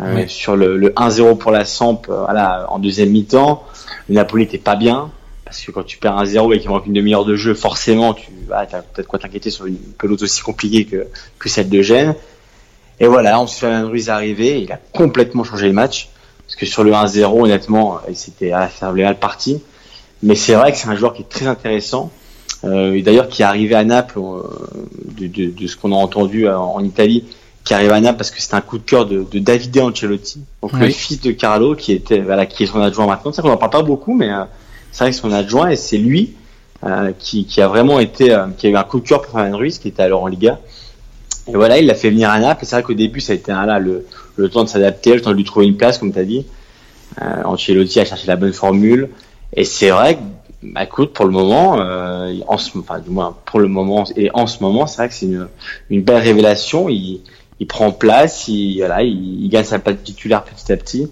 euh, Oui. sur le, le 1-0 pour la Samp, euh, voilà, en deuxième mi-temps. Le Napoli était pas bien parce que quand tu perds 1-0 et qu'il manque une demi-heure de jeu, forcément, tu as peut-être quoi t'inquiéter sur une pelote aussi compliquée que, que celle de Gênes. Et voilà, ensuite Fabien Ruiz est arrivé, il a complètement changé le match parce que sur le 1-0, honnêtement, c'était à faire mal parti. Mais c'est vrai que c'est un joueur qui est très intéressant. Euh, et d'ailleurs qui est arrivé à Naples, euh, de, de, de ce qu'on a entendu euh, en Italie, qui arrive à Naples parce que c'est un coup de cœur de, de Davide Ancelotti, donc le fils de Carlo, qui était voilà, qui est son adjoint maintenant. C'est vrai qu'on en parle pas beaucoup, mais euh, c'est vrai que son adjoint et c'est lui euh, qui, qui a vraiment été, euh, qui a eu un coup de cœur pour Fabien Ruiz, qui était alors en Liga. Et voilà, il l'a fait venir à Naples. Et c'est vrai qu'au début, ça a été un, là, le, le temps de s'adapter, le temps de lui trouver une place, comme tu as dit. Euh, Ancelotti a cherché la bonne formule. Et c'est vrai que, bah, écoute, pour le moment, euh, en ce, enfin, du moins pour le moment et en ce moment, c'est vrai que c'est une, une belle révélation. Il, il prend place, il, voilà, il, il gagne sa place titulaire petit à petit.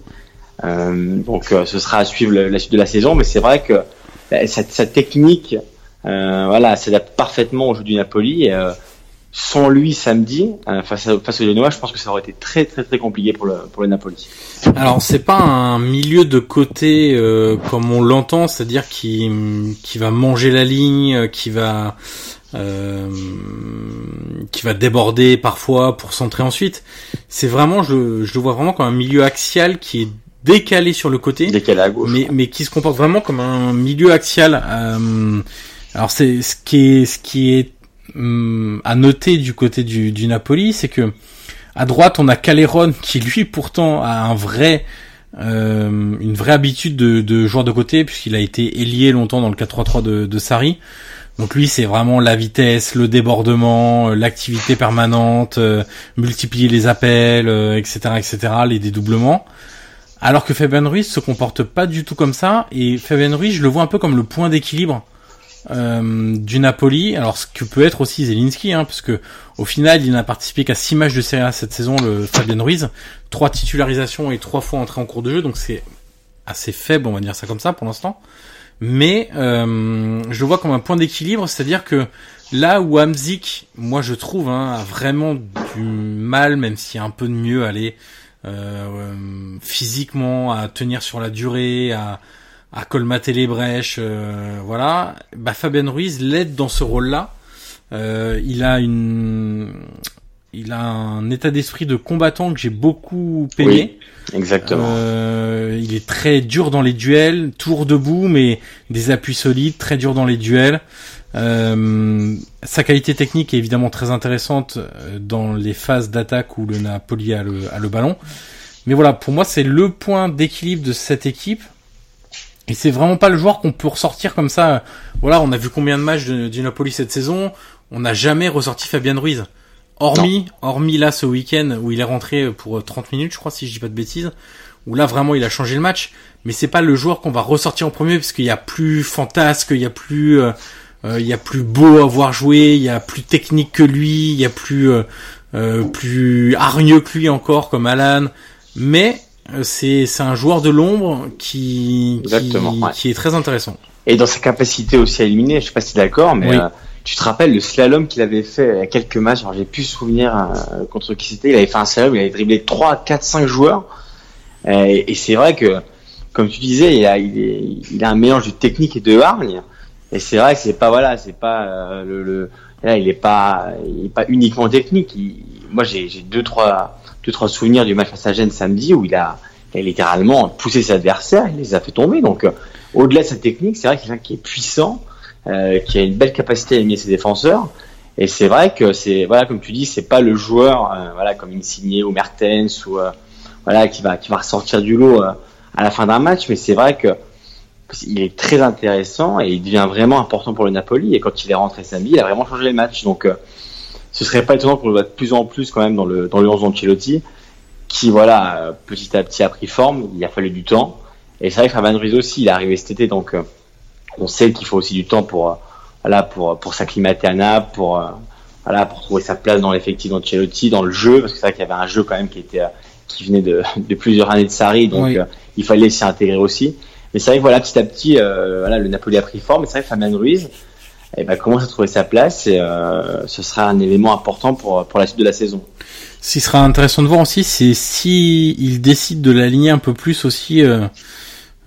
Euh, donc, euh, ce sera à suivre la suite de la saison. Mais c'est vrai que sa, sa technique, euh, voilà, s'adapte parfaitement au jeu du Napoli. Euh, sans lui samedi euh, face, à, face au Genoa, je pense que ça aurait été très très très compliqué pour le pour le Napoli. Alors c'est pas un milieu de côté euh, comme on l'entend, c'est-à-dire qui qui va manger la ligne, euh, qui va euh, qui va déborder parfois pour centrer ensuite. C'est vraiment, je, je le vois vraiment comme un milieu axial qui est décalé sur le côté, Décalé à gauche. mais mais qui se comporte vraiment comme un milieu axial. Euh, alors c'est ce qui est ce qui est hum, à noter du côté du, du Napoli, c'est que à droite on a Caleron qui lui pourtant a un vrai euh, une vraie habitude de, de joueur de côté puisqu'il a été ailier longtemps dans le 4-3-3 de, de Sarri. Donc lui c'est vraiment la vitesse, le débordement, euh, l'activité permanente, euh, multiplier les appels, euh, etc., etc., les dédoublements. Alors que Fabien Ruiz se comporte pas du tout comme ça et Fabien Ruiz je le vois un peu comme le point d'équilibre euh, du Napoli. Alors ce que peut être aussi Zelinski, hein, parce que au final il n'a participé qu'à 6 matchs de Serie A cette saison, le Fabien Ruiz, trois titularisations et trois fois entré en cours de jeu, donc c'est assez faible, on va dire ça comme ça pour l'instant. Mais euh, je le vois comme un point d'équilibre, c'est-à-dire que là où Hamzik, moi je trouve, hein, a vraiment du mal, même s'il y a un peu de mieux, aller euh, physiquement, à tenir sur la durée, à, à colmater les brèches, euh, voilà. Bah, Fabien Ruiz l'aide dans ce rôle-là. Euh, il a une, il a un état d'esprit de combattant que j'ai beaucoup aimé. Exactement. Euh, il est très dur dans les duels, toujours debout, mais des appuis solides, très dur dans les duels. Euh, sa qualité technique est évidemment très intéressante dans les phases d'attaque où le Napoli a le, a le ballon. Mais voilà, pour moi, c'est le point d'équilibre de cette équipe. Et c'est vraiment pas le joueur qu'on peut ressortir comme ça. Voilà, on a vu combien de matchs de- Napoli cette saison. On n'a jamais ressorti Fabien Ruiz. Hormis, hormis là ce week-end où il est rentré pour 30 minutes, je crois, si je dis pas de bêtises, où là vraiment il a changé le match. Mais c'est pas le joueur qu'on va ressortir en premier parce qu'il y a plus fantasque, il y a plus, euh, euh, il y a plus beau à voir jouer, il y a plus technique que lui, il y a plus, euh, euh, plus hargneux que lui encore comme Alan. Mais euh, c'est c'est un joueur de l'ombre qui qui, Exactement, ouais. qui est très intéressant. Et dans sa capacité aussi à éliminer, je sais pas si d'accord, mais Oui. euh, tu te rappelles le slalom qu'il avait fait il y a quelques matchs, j'ai plus souvenir euh, contre qui c'était, il avait fait un slalom, il avait dribblé 3, 4, 5 joueurs. Et, et c'est vrai que, comme tu disais, il a, il, est, il a un mélange de technique et de hargne. Et c'est vrai que c'est pas, voilà, c'est pas euh, le, le, là, il est pas, il est pas uniquement technique. Il, moi, j'ai deux, trois, deux, trois souvenirs du match à Gênes samedi où il a, littéralement poussé ses adversaires, il les a fait tomber. Donc, euh, au-delà de sa technique, c'est vrai qu'il qui est puissant, euh, qui a une belle capacité à éliminer ses défenseurs. Et c'est vrai que c'est voilà comme tu dis, c'est pas le joueur euh, voilà comme Insigne ou Mertens ou voilà qui va qui va ressortir du lot à la fin d'un match, mais c'est vrai que il est très intéressant et il devient vraiment important pour le Napoli. Et quand il est rentré samedi, il a vraiment changé les matchs. Donc ce serait pas étonnant qu'on le voit de plus en plus quand même dans le dans le 11 d'Ancelotti, qui voilà petit à petit a pris forme. Il a fallu du temps. Et c'est vrai que Fabian Ruiz aussi, il est arrivé cet été, donc on sait qu'il faut aussi du temps pour voilà pour pour s'acclimater à Naples, pour voilà pour trouver sa place dans l'effectif d'Ancelotti, dans le jeu, parce que c'est vrai qu'il y avait un jeu quand même qui était qui venait de, de plusieurs années de Sarri, donc Oui. euh, il fallait s'y intégrer aussi. Mais c'est vrai que voilà petit à petit, euh, voilà le Napoli a pris forme. Mais c'est vrai que Fabien Ruiz, eh ben, commence à trouver sa place et euh, ce sera un élément important pour pour la suite de la saison. Ce qui sera intéressant de voir aussi, c'est si il décide de l'aligner un peu plus aussi. euh,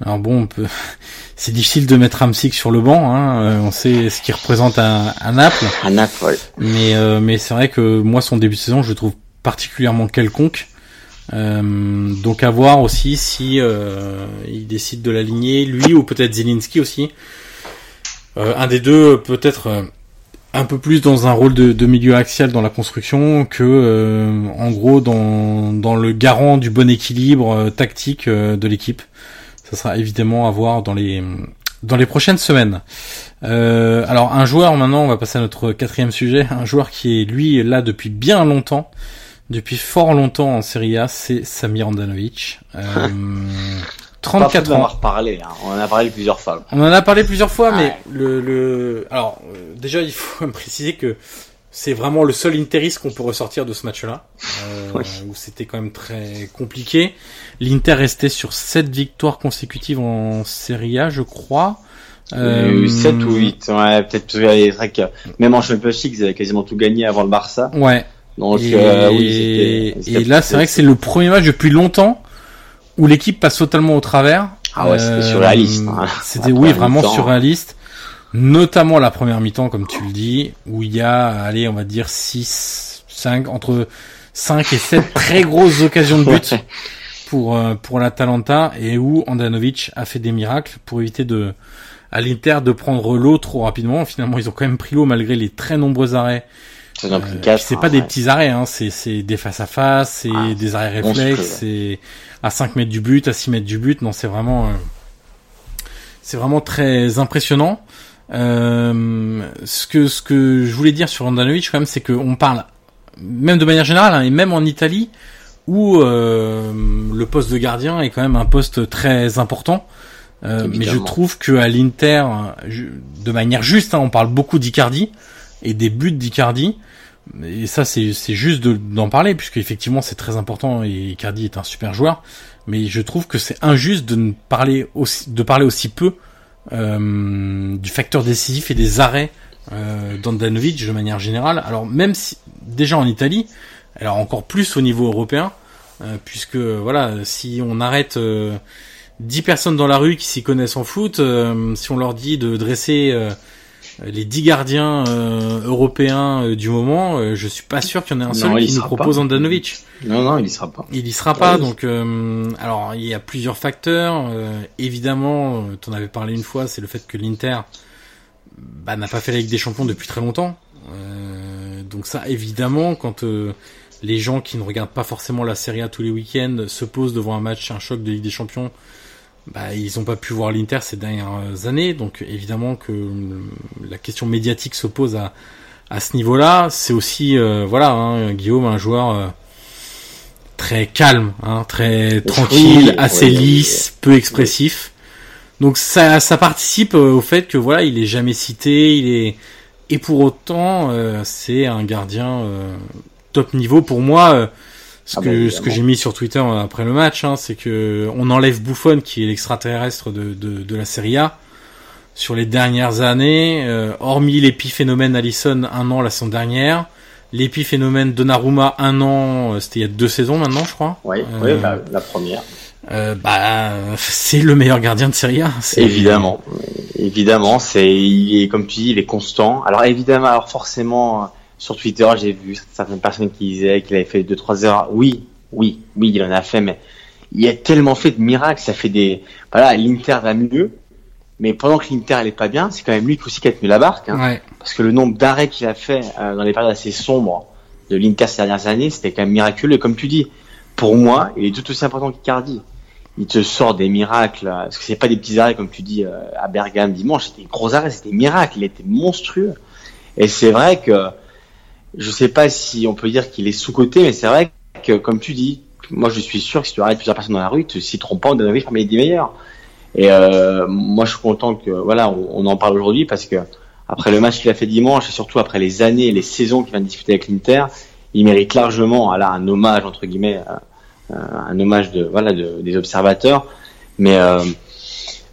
alors bon, on peut... c'est difficile de mettre Ramsik sur le banc. Hein, euh, on sait ce qu'il représente à, à Naples, À Naples, ouais. mais euh, mais c'est vrai que moi son début de saison, je le trouve particulièrement quelconque. Euh, donc à voir aussi si euh, il décide de l'aligner, lui ou peut-être Zelinski aussi. Euh, un des deux peut-être euh, un peu plus dans un rôle de, milieu axial dans la construction que euh, en gros dans, dans le garant du bon équilibre tactique de l'équipe. Ça sera évidemment à voir dans les dans les prochaines semaines. Alors un joueur maintenant, on va passer à notre quatrième sujet, un joueur qui est lui là depuis bien longtemps, depuis fort longtemps en Serie A, c'est Samir Andanovic. Euh, Pas 34 faute ans. d'en avoir parlé, hein. on en a parlé plusieurs fois. On en a parlé plusieurs fois, mais Ouais. le, le, alors euh, déjà il faut me préciser que c'est vraiment le seul interiste qu'on peut ressortir de ce match-là, euh, Oui. où c'était quand même très compliqué. L'Inter restait sur sept victoires consécutives en Serie A, je crois. Il y a eu 7 ou 8, ouais, peut-être c'est vrai que même en Champions League, ils avaient quasiment tout gagné avant le Barça. Ouais. Donc et, euh, oui, et là, c'est vrai que c'est le premier match depuis longtemps où l'équipe passe totalement au travers. Ah ouais, c'était surréaliste, hein. C'était La oui, vraiment surréaliste. Notamment la première mi-temps, comme tu le dis, où il y a, allez, on va dire 6, 5, entre 5 et 7 très grosses occasions de but pour, euh, pour l'Atalanta et où Andanovic a fait des miracles pour éviter de, à l'Inter de prendre l'eau trop rapidement. Finalement, ils ont quand même pris l'eau malgré les très nombreux arrêts Euh, c'est pas des petits arrêts, hein, c'est c'est des face à face, c'est Ah, des arrêts réflexes, c'est à 5 mètres du but, à 6 mètres du but. Non, c'est vraiment, euh, c'est vraiment très impressionnant. Euh, ce que ce que je voulais dire sur Andanovic quand même, c'est qu'on parle même de manière générale hein, et même en Italie où euh, le poste de gardien est quand même un poste très important. Euh, mais je trouve que à l'Inter, de manière juste, hein, on parle beaucoup d'Icardi et des buts d'Icardi. Et ça, c'est juste de- d'en parler, puisque effectivement, c'est très important et Icardi est un super joueur. Mais je trouve que c'est injuste de ne parler aussi, de parler aussi peu euh, du facteur décisif et des arrêts euh, d'Andanovic de manière générale. Alors même si déjà en Italie, alors encore plus au niveau européen, euh, puisque voilà, si on arrête euh, 10 personnes dans la rue qui s'y connaissent en foot, euh, si on leur dit de dresser euh, les 10 gardiens euh, européens euh, du moment, euh, je suis pas sûr qu'il y en ait un Non, seul qui nous propose. Andanovic. Non, non, il y sera pas. Il y sera pas, Oui. donc euh, alors il y a plusieurs facteurs. Euh, évidemment, tu en avais parlé une fois, c'est le fait que l'Inter bah, n'a pas fait la Ligue des Champions depuis très longtemps. Euh, donc ça, évidemment, quand euh, les gens qui ne regardent pas forcément la Serie A tous les week-ends se posent devant un match, un choc de Ligue des Champions, bah, ils n'ont pas pu voir l'Inter ces dernières années. Donc évidemment que euh, la question médiatique se pose à, à ce niveau-là. C'est aussi, euh, voilà, hein, Guillaume, un joueur euh, très calme, hein, très tranquille, Oui, assez oui, oui, lisse, peu expressif. Donc ça, ça participe euh, au fait que voilà, il est jamais cité, il est et pour autant euh, c'est un gardien euh, top niveau pour moi. Ce Ah que bah, ce que évidemment. j'ai mis sur Twitter euh, après le match, hein, c'est que on enlève Buffon qui est l'extraterrestre de, de de la Serie A. sur les dernières années, euh, hormis l'épiphénomène Allison un an la saison dernière, l'épiphénomène Donnarumma un an, euh, c'était il y a deux saisons maintenant, je crois. Oui, Euh, oui bah, la première. euh, bah, c'est le meilleur gardien de Serie A. c'est- Évidemment, évidemment, c'est il est comme tu dis, il est constant. Alors évidemment, alors forcément, euh, sur Twitter, j'ai vu certaines personnes qui disaient qu'il avait fait deux trois erreurs. Oui, oui, oui, il en a fait, mais il a tellement fait de miracles. Ça fait des, voilà, l'Inter va mieux, mais pendant que l'Inter elle est pas bien, c'est quand même lui qui aussi qui a tenu la barque. Hein, Ouais. Parce que le nombre d'arrêts qu'il a fait euh, dans les périodes assez sombres de l'Inter ces dernières années, c'était quand même miraculeux. Comme tu dis, pour moi, il est tout aussi important qu'Icardi. Il te sort des miracles, euh, parce que c'est pas des petits arrêts comme tu dis euh, à Bergame dimanche, c'était des gros arrêts, c'était des miracles, il était monstrueux. Et c'est vrai que je sais pas si on peut dire qu'il est sous-coté, mais c'est vrai que comme tu dis, moi je suis sûr que si tu arrêtes plusieurs personnes dans la rue, tu s'y trompes pas, on donne parmi les 10 meilleurs. Et euh, moi je suis content que voilà, on, en parle aujourd'hui parce que après le match qu'il a fait dimanche et surtout après les années et les saisons qu'il vient de discuter avec l'Inter, il mérite largement là un hommage entre guillemets, euh, euh, un hommage de voilà de, des observateurs. Mais euh,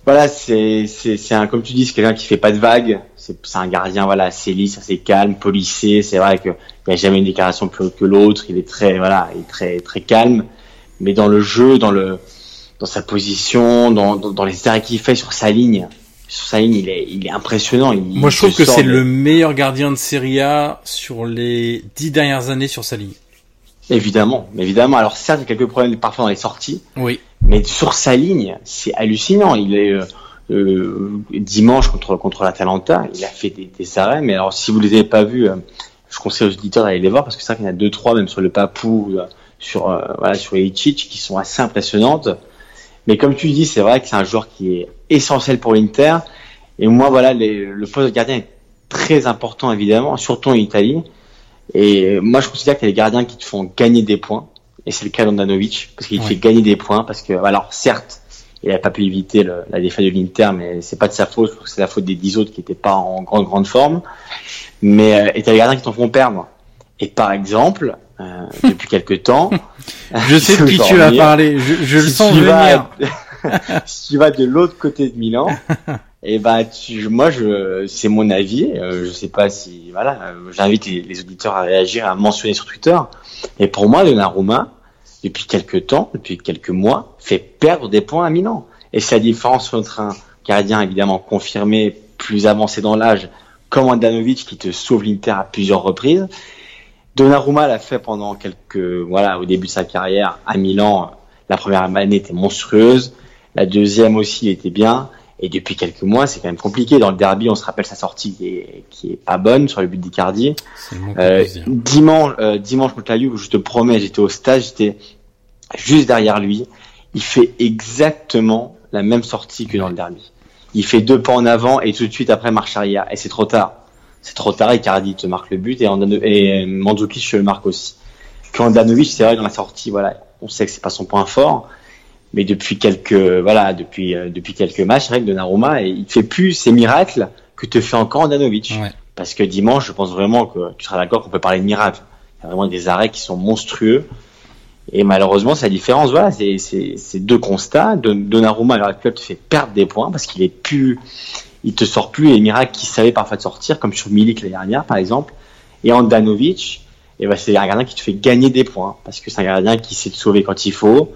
voilà, c'est c'est un comme tu dis, c'est quelqu'un qui fait pas de vagues. C'est un gardien voilà assez lisse, assez calme, polissé. C'est vrai que il n'y a jamais une déclaration plus haute que l'autre. Il est très voilà, il est très très calme. Mais dans le jeu, dans le dans sa position, dans dans, dans les arrêts qu'il fait sur sa ligne, sur sa ligne, il est il est impressionnant. Il, Moi, je trouve que c'est de- le meilleur gardien de Serie A sur les dix dernières années sur sa ligne. évidemment, évidemment. Alors certes, il y a quelques problèmes parfois dans les sorties. Oui. Mais sur sa ligne, c'est hallucinant. Il est euh, euh, dimanche contre contre l'Atalanta, il a fait des, des arrêts. Mais alors, si vous les avez pas vus, euh, je conseille aux auditeurs d'aller les voir parce que c'est vrai qu'il y en a deux trois, même sur le Papou, euh, sur euh, voilà sur Ilicic, qui sont assez impressionnantes. Mais comme tu dis, c'est vrai que c'est un joueur qui est essentiel pour l'Inter. Et moi, voilà, les- le poste de gardien est très important évidemment, surtout en Italie. Et moi, je considère qu'il y a des gardiens qui te font gagner des points. Et c'est le cas d'Andanovic, parce qu'il Ouais. fait gagner des points, parce que, alors, certes, il n'a pas pu éviter le- la défaite de l'Inter, mais c'est pas de sa faute, c'est la faute des dix autres qui n'étaient pas en grande, grande forme. Mais, euh, et t'as des gardiens qui t'en font perdre. Et par exemple, euh, depuis quelques temps, Je sais de qui tu vas parler. Je, je le si sens tu venir. vas- si tu vas de l'autre côté de Milan, et ben tu, moi je, c'est mon avis. euh, je sais pas si voilà. euh, J'invite les, les auditeurs à réagir, à mentionner sur Twitter. Et pour moi, Donnarumma, depuis quelques temps, depuis quelques mois, fait perdre des points à Milan. Et c'est la différence entre un gardien évidemment confirmé, plus avancé dans l'âge, comme Andanovic qui te sauve l'Inter à plusieurs reprises. Donnarumma l'a fait pendant quelques, voilà, au début de sa carrière à Milan. La première année était monstrueuse. La deuxième aussi était bien. Et depuis quelques mois, c'est quand même compliqué. Dans le derby, on se rappelle sa sortie qui est, qui est pas bonne sur le but d'Icardi. Euh, dimanche, euh, dimanche contre la Juve, je te promets, j'étais au stade, j'étais juste derrière lui. Il fait exactement la même sortie que dans le derby. Il fait deux pas en avant et tout de suite après marche arrière. Et c'est trop tard. C'est trop tard. Icardi te marque le but et, Andano- et Mandzukic le marque aussi. Quand Andanovic, c'est vrai dans la sortie, voilà, on sait que c'est pas son point fort. Mais depuis quelques, voilà, depuis euh, depuis quelques matchs, c'est vrai que Donnarumma, il fait plus ces miracles que te fait encore Andanovic. Ouais. Parce que dimanche, je pense vraiment que tu seras d'accord qu'on peut parler de miracle. Il y a vraiment des arrêts qui sont monstrueux. Et malheureusement, c'est la différence. Voilà, c'est c'est- c'est deux constats. Don- Donnarumma, à l'heure actuelle, te fait perdre des points parce qu'il est plus, il te sort plus les miracles qu'il savait parfois de sortir, comme sur Milik l'année dernière, par exemple. Et Andanovic, et ben, c'est un gardien qui te fait gagner des points parce que c'est un gardien qui sait te sauver quand il faut.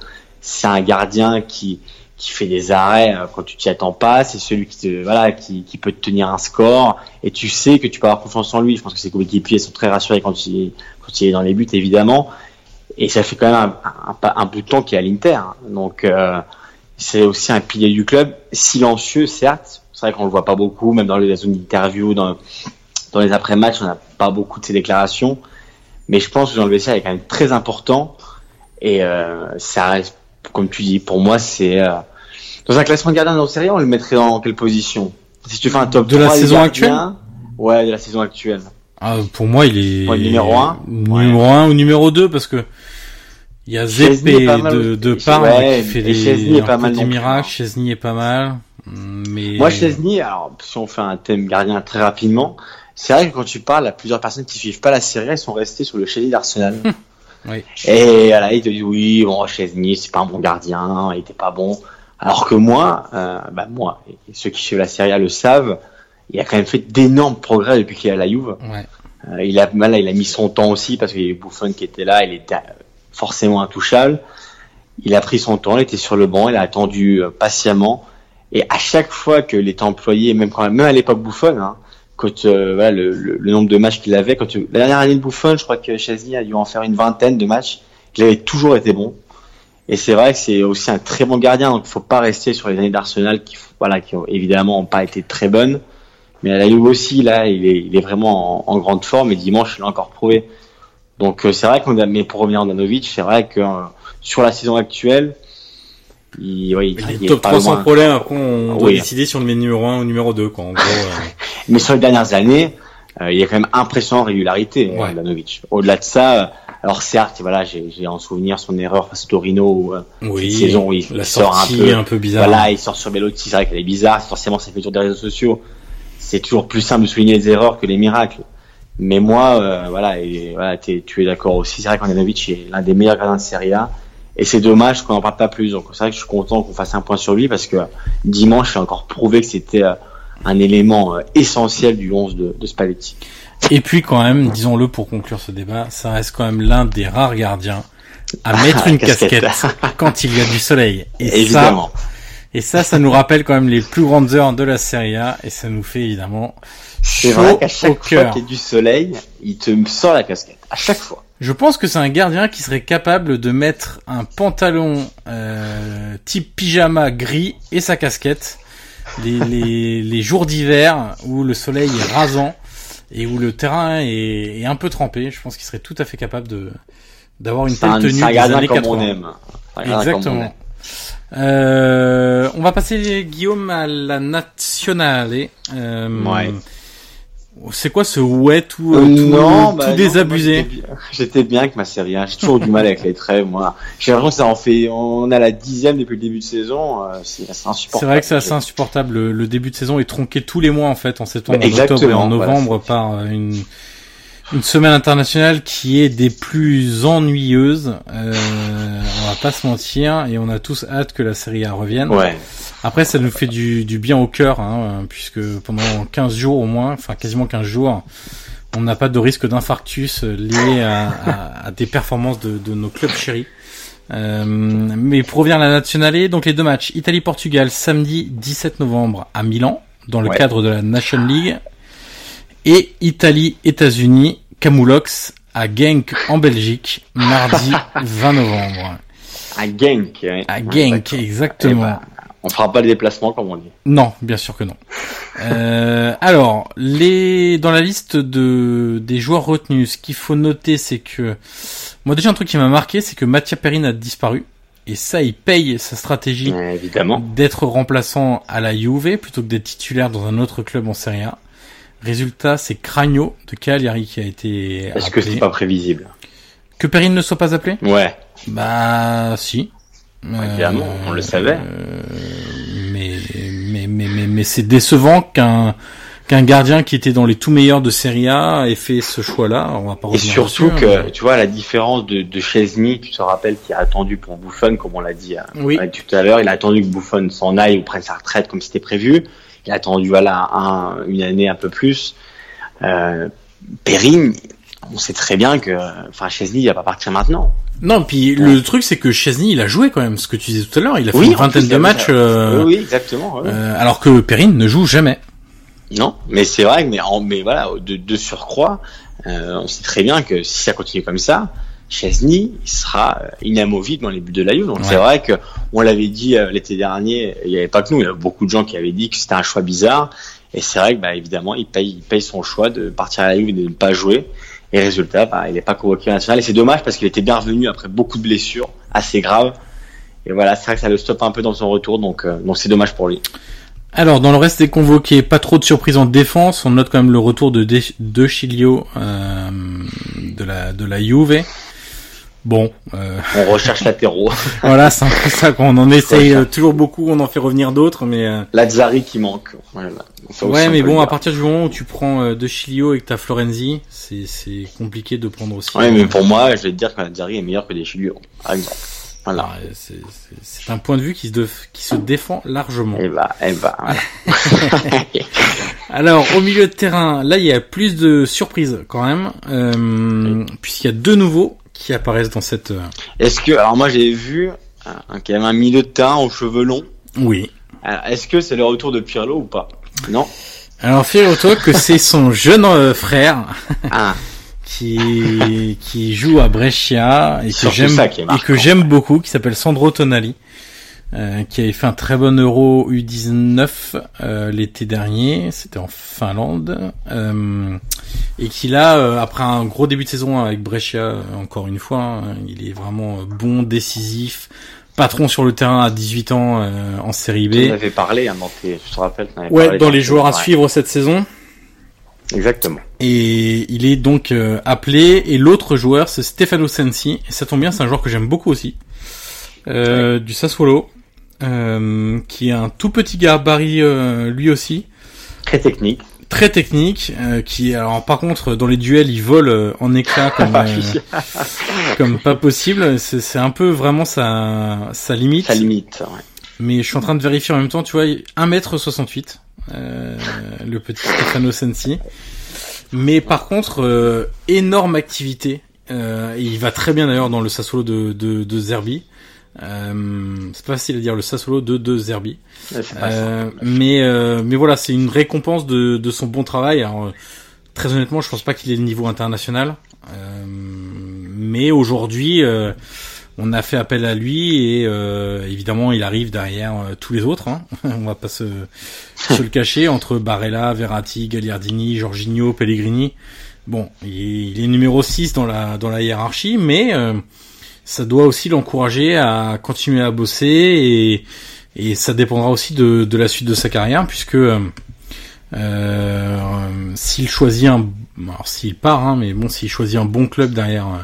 C'est un gardien qui, qui fait des arrêts euh, quand tu t'y attends pas. C'est celui qui voilà, qui, qui peut te tenir un score. Et tu sais que tu peux avoir confiance en lui. Je pense que ses coéquipiers sont très rassurés quand il, quand il est dans les buts, évidemment. Et ça fait quand même un, un, un, de temps qu'il est à l'Inter. Donc, euh, c'est aussi un pilier du club. Silencieux, certes. C'est vrai qu'on le voit pas beaucoup, même dans les zones d'interview, dans, dans les après-matchs, on n'a pas beaucoup de ses déclarations. Mais je pense que dans le est quand même très important. Et euh, ça reste, comme tu dis, pour moi, c'est... Euh, dans un classement de gardien dans série, on le mettrait dans quelle position? Si tu fais un top De la 3 des saison gardiens, Ouais, de la saison actuelle. Ah, pour moi, il est Ouais, numéro un. numéro un ou numéro 2 parce que il y a mal de, de part Ouais, qui fait des, Chesney est pas mal des miracles. hein. Chesney est pas mal. Mais Moi, Chesney, alors si on fait un thème gardien très rapidement, c'est vrai que quand tu parles à plusieurs personnes qui suivent pas la série, elles sont restées sur le Chesney d'Arsenal. Oui. Et voilà, ils te disent oui, bon, Chesney, c'est pas un bon gardien, il était pas bon. Alors que moi, euh, bah moi, et ceux qui suivent la Serie A le savent, il a quand même fait d'énormes progrès depuis qu'il est à la Juve. Ouais. Euh, il a là, il a mis son temps aussi parce qu'il y avait Buffon qui était là, il était forcément intouchable. Il a pris son temps, il était sur le banc, il a attendu euh, patiemment. Et à chaque fois que était employé, même quand même à l'époque Buffon, hein, quand euh, voilà, le, le, nombre de matchs qu'il avait, quand la dernière année de Buffon, je crois que Chesney a dû en faire une vingtaine de matchs. Il avait toujours été bon. Et c'est vrai que c'est aussi un très bon gardien, donc il faut pas rester sur les années d'Arsenal qui, voilà, qui ont évidemment pas été très bonnes. Mais à la Juve aussi, là, il est, il est vraiment en, grande forme et dimanche, il l'a encore prouvé. Donc euh, c'est vrai qu'on a, mais pour revenir à Danovic, c'est vrai que euh, sur la saison actuelle, il, oui, il, il est top 3 sans problème. Après, on doit décider si on le met numéro 1 ou numéro 2, quoi. En gros, euh... mais sur les dernières années, euh, il y a quand même impressionnant en régularité, ouais. Danovic. Au-delà de ça, alors certes, voilà, j'ai en souvenir son erreur face au Torino où, oui, cette saison où il, la sort un peu, un peu bizarre. Voilà, il sort sur Belotti, c'est vrai qu'elle est bizarre, forcément ça fait tour des réseaux sociaux. C'est toujours plus simple de souligner les erreurs que les miracles. Mais moi, euh, voilà, et, voilà tu es d'accord aussi. C'est vrai qu'Andanovic est l'un des meilleurs gardiens de Serie A. Et c'est dommage qu'on n'en parle pas plus. Donc c'est vrai que je suis content qu'on fasse un point sur lui parce que dimanche, j'ai encore prouvé que c'était euh, un élément euh, essentiel du 11 de, de Spalletti. Et puis quand même, disons-le pour conclure ce débat, ça reste quand même l'un des rares gardiens à mettre une casquette, quand il y a du soleil. Et évidemment. Ça, et ça, ça nous rappelle quand même les plus grandes heures de la Serie A et ça nous fait évidemment C'est vrai qu'à chaque fois qu'il y a du soleil, il te sort la casquette. À chaque fois. Je pense que c'est un gardien qui serait capable de mettre un pantalon euh, type pyjama gris et sa casquette les, les, les jours d'hiver où le soleil est rasant et où le terrain est, est un peu trempé, je pense qu'il serait tout à fait capable de d'avoir une telle un, tenue des années comme 80. On aime. Exactement. On, euh, on va passer Guillaume à la nationale. Euh, ouais. C'est quoi ce ouais tout, euh, tout, non, tout bah désabusé J'étais bien avec ma série. Hein. J'ai toujours du mal avec les traits, moi. J'ai l'impression que ça en fait. On a la dixième depuis le début de saison. Euh, c'est insupportable. C'est vrai que c'est assez insupportable. Le, le, début de saison est tronqué tous les mois en fait, en septembre, en octobre et en novembre voilà, par euh, une une semaine internationale qui est des plus ennuyeuses. Euh, on va pas se mentir et on a tous hâte que la série A revienne. Ouais. Après, ça nous fait du, du bien au cœur, hein, puisque pendant 15 jours au moins, enfin quasiment 15 jours, on n'a pas de risque d'infarctus lié à, à, à, des performances de, de nos clubs chéris. Euh, mais pour revenir à la nationale, donc les deux matchs Italie-Portugal samedi 17 novembre à Milan dans le Ouais. cadre de la Nation League et Italie-États-Unis Camoulox à Genk en Belgique mardi 20 novembre. À Genk. Ouais. À Genk, exactement. Eh ben, on fera pas le déplacement comme on dit. Non, bien sûr que non. Euh, alors, les dans la liste de des joueurs retenus, ce qu'il faut noter, c'est que moi déjà un truc qui m'a marqué, c'est que Mattia Perrin a disparu. Et ça, il paye sa stratégie Ouais, évidemment. d'être remplaçant à la Juve plutôt que d'être titulaire dans un autre club en Serie A. Résultat, c'est Cragno de Cagliari qui a été Est-ce que c'est pas prévisible Que Perrin ne soit pas appelé? Ouais. Bah, si. Évidemment, on le savait. Euh, mais mais mais mais, mais c'est décevant qu'un qu'un gardien qui était dans les tout meilleurs de Serie A ait fait ce choix-là. On va pas Et surtout dessus, hein, que, tu vois, la différence de, de Chesney, tu te rappelles, qui a attendu pour Buffon, comme on l'a dit euh, Oui. tout à l'heure, il a attendu que Buffon s'en aille ou prenne sa retraite comme c'était prévu. Il a attendu, voilà, un, une année un peu plus. Euh, Perrine, on sait très bien que, enfin, Chesney, il va pas partir maintenant. Non, puis le truc c'est que Chesney il a joué quand même, ce que tu disais tout à l'heure, il a fait une vingtaine de matchs, euh, Oui, oui, exactement. euh, alors que Perrin ne joue jamais. Non, mais c'est vrai, mais, en, mais voilà, de, de surcroît, euh, on sait très bien que si ça continue comme ça, Chesney il sera euh, inamovible dans les buts de la Juve. Donc Ouais. c'est vrai que on l'avait dit euh, l'été dernier, il n'y avait pas que nous, il y avait beaucoup de gens qui avaient dit que c'était un choix bizarre. Et c'est vrai que bah, évidemment, il paye, il paye son choix de partir à la Juve et de ne pas jouer. Et résultat, bah, il n'est pas convoqué à la nationale. Et c'est dommage parce qu'il était bien revenu après beaucoup de blessures assez graves. Et voilà, c'est vrai que ça le stoppe un peu dans son retour, donc euh, donc c'est dommage pour lui. Alors dans le reste des convoqués, pas trop de surprises en défense. On note quand même le retour de De, de Chilio euh, de la de la Juve. Bon, euh, On recherche latéraux. voilà, c'est un peu ça qu'on en essaye euh, toujours beaucoup, on en fait revenir d'autres, mais euh, Lazzari qui manque. Voilà. Ouais, mais bon, à partir du moment où tu prends euh, De Chilio et que t'as Florenzi, c'est c'est compliqué de prendre aussi. Ouais, mais pour moi, je vais te dire que Lazzari est meilleur que par exemple. Voilà. Ah, c'est- un point de vue qui se, def- qui se défend largement. Et bah, et bah, voilà. Alors, au milieu de terrain, là, il y a plus de surprises quand même, euh, puisqu'il y a deux nouveaux qui apparaissent dans cette... euh, Est-ce que, alors moi j'ai vu un, quand même un milieu de terrain aux cheveux longs. Oui. Alors, Est-ce que c'est le retour de Pirlo ou pas? Non? Alors, figure-toi que c'est son jeune euh, frère Ah, qui, qui joue à Brescia et j'aime que j'aime beaucoup, qui s'appelle Sandro Tonali, euh, qui avait fait un très bon Euro U19 euh, l'été dernier, c'était en Finlande, euh, et qui là, euh, après un gros début de saison avec Brescia, euh, encore une fois, hein, il est vraiment bon, décisif, patron sur le terrain à 18 ans euh, en Série B. avais parlé, hein, dans tes, je te rappelle. Ouais, parlé dans les joueurs à ouais, suivre cette saison. Exactement. Et il est donc euh, appelé. Et l'autre joueur, c'est Stefano Sensi. Et ça tombe bien, c'est un joueur que j'aime beaucoup aussi. Euh, Du Sassuolo. Euh, qui est un tout petit gabarit euh, lui aussi. Très technique. Très technique. euh, qui, alors par contre, dans les duels, il vole euh, en éclats comme, euh, comme pas possible. C'est un peu vraiment sa, sa limite. Ça limite. ouais. Mais je suis en train de vérifier en même temps, tu vois, 1m68, euh, le petit Stefano Sensi. Mais par contre, euh, énorme activité. Euh, il va très bien d'ailleurs dans le Sassuolo de, de, de Zerbi. Euh, c'est pas facile à dire le Sassuolo de, de Zerbi. Ouais, Euh, mais euh, mais voilà, c'est une récompense de, de son bon travail. Alors, euh, très honnêtement, je pense pas qu'il ait le niveau international. Euh, mais aujourd'hui, euh, on a fait appel à lui et euh, évidemment, il arrive derrière tous les autres. Hein. on va pas se, se le cacher entre Barella, Verratti, Gagliardini, Jorginho, Pellegrini. Bon, il est, il est numéro 6 dans la dans la hiérarchie, mais euh, ça doit aussi l'encourager à continuer à bosser et et ça dépendra aussi de, de la suite de sa carrière puisque euh, euh, s'il choisit un alors s'il part hein, mais bon s'il choisit un bon club derrière euh,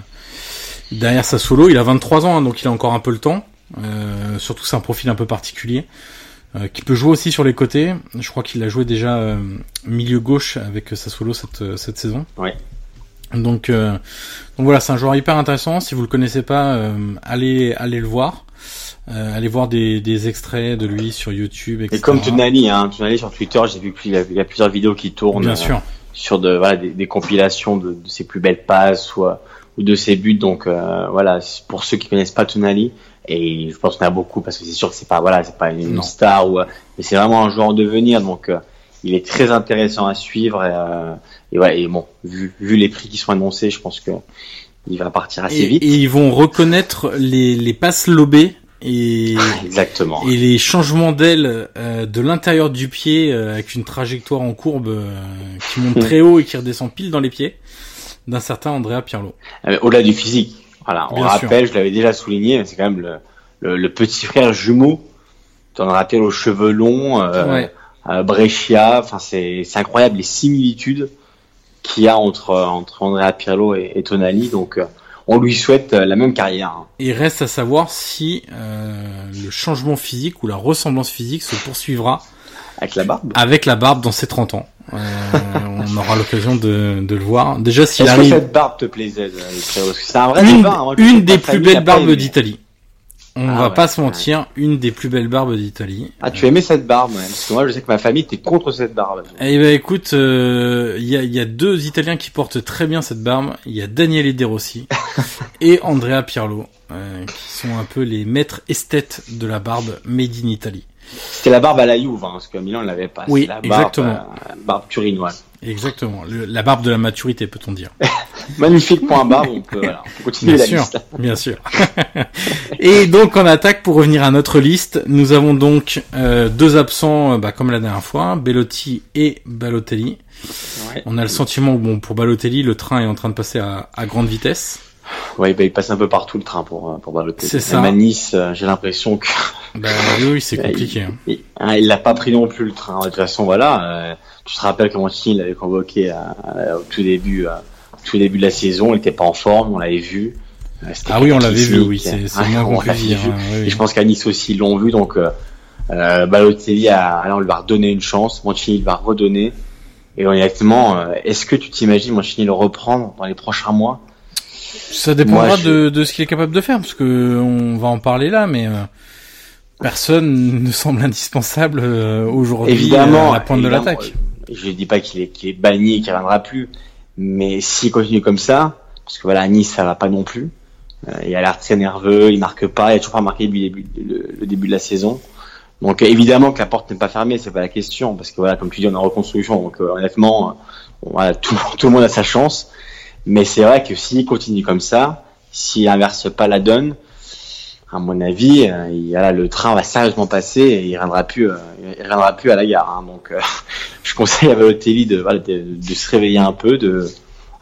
derrière sa solo il a 23 ans hein, donc il a encore un peu le temps. Euh, surtout c'est un profil un peu particulier euh, qui peut jouer aussi sur les côtés. Je crois qu'il a joué déjà euh, milieu gauche avec sa solo cette cette saison. Donc euh, donc voilà c'est un joueur hyper intéressant si vous le connaissez pas euh, allez allez le voir euh, allez voir des, des extraits de lui sur YouTube, etc. Et comme Tonali, hein, Tonali sur Twitter, j'ai vu qu'il y a, il y a plusieurs vidéos qui tournent. Bien euh, sûr. sur de voilà des, des compilations de, de ses plus belles passes ou, euh, ou de ses buts donc euh, voilà pour ceux qui connaissent pas Tonali et je pense qu'il y en a beaucoup parce que c'est sûr que c'est pas voilà c'est pas une Non. star ou mais c'est vraiment un joueur en devenir donc euh, il est très intéressant à suivre et, euh, et ouais et bon vu, vu les prix qui sont annoncés je pense que il va partir assez Et, vite. et ils vont reconnaître les, les passes lobées et, exactement. et les changements d'aile euh, de l'intérieur du pied euh, avec une trajectoire en courbe euh, qui monte très haut et qui redescend pile dans les pieds d'un certain Andrea Pirlo. Euh, au-delà du physique voilà on Bien rappelle je l'avais déjà souligné mais c'est quand même le, le, le petit frère jumeau. T'en rappelles aux cheveux longs euh, Ouais. euh, Brescia, enfin c'est c'est incroyable les similitudes qu'il y a entre entre Andrea Pirlo et, et Tonali. Donc euh, on lui souhaite euh, la même carrière. hein. Et reste à savoir si euh, le changement physique ou la ressemblance physique se poursuivra Avec la barbe. avec la barbe dans ses 30 ans. Euh, on aura l'occasion de, de le voir. Déjà s'il Est-ce que arrive cette barbe te plaisait, euh, c'est un vrai une, débat. hein. Une des plus belles barbes d'Italie. On Ah va ouais, pas se mentir, une des plus belles barbes d'Italie. Ah tu aimais cette barbe ouais, Parce que moi je sais que ma famille était contre cette barbe. Eh ben écoute, euh, il y, a, il y a deux Italiens qui portent très bien cette barbe. Il y a Daniele De Rossi et Andrea Pirlo, euh, qui sont un peu les maîtres esthètes de la barbe made in Italy. C'était la barbe à la Juve, hein, parce que Milan ne l'avait pas. Oui, la barbe, exactement. euh, barbe turinoise. Exactement, le- la barbe de la maturité, peut-on dire. Magnifique point barbe, on peut, voilà, on peut continuer Bien la sûr, liste. bien sûr. et donc en attaque, pour revenir à notre liste, nous avons donc euh, deux absents, euh, bah, comme la dernière fois, Bellotti et Balotelli. Ouais. On a le sentiment, bon, pour Balotelli, le train est en train de passer à, à grande vitesse. Ouais, bah, il passe un peu partout le train pour, euh, pour Balotelli. C'est ça. Même à Nice, j'ai l'impression que Bah oui, c'est compliqué. hein. il, hein, il l'a pas pris non plus le train. De toute façon, voilà. euh, tu te rappelles comment Chine l'avait convoqué à- à- au tout début, à- au tout début de la saison. Il était pas en forme, on l'avait vu. Euh, Ah oui, on l'avait vu, oui, c'est moins on l'avait vu. hein, oui, Et je pense qu'à Nice aussi, ils l'ont vu. Donc, euh, euh, Balotelli, a, alors, on lui a redonné une chance. Mancini il va redonner. Et honnêtement, euh, est-ce que tu t'imagines Mancini le reprendre dans les prochains mois? Ça dépendra Moi, je- de, de ce qu'il est capable de faire, parce que on va en parler là, mais euh, personne ne semble indispensable euh, aujourd'hui Évidemment, à la pointe de l'attaque. Je dis pas qu'il est, qu'il est banni et qu'il reviendra plus, mais s'il continue comme ça, parce que voilà, Nice ça va pas non plus. Euh, il a l'air très nerveux, il marque pas, il a toujours pas marqué depuis le début, de la saison. Donc évidemment que la porte n'est pas fermée, c'est pas la question, parce que voilà, comme tu dis, on est en reconstruction, donc euh, honnêtement, euh, voilà, tout, tout le monde a sa chance. Mais c'est vrai que s'il continue comme ça, s'il inverse pas la donne, à mon avis, euh, il, voilà, le train va sérieusement passer et il reviendra plus, euh, il reviendra plus à la gare. hein. donc, euh, je conseille à Balotelli de, voilà, de, de se réveiller un peu, de,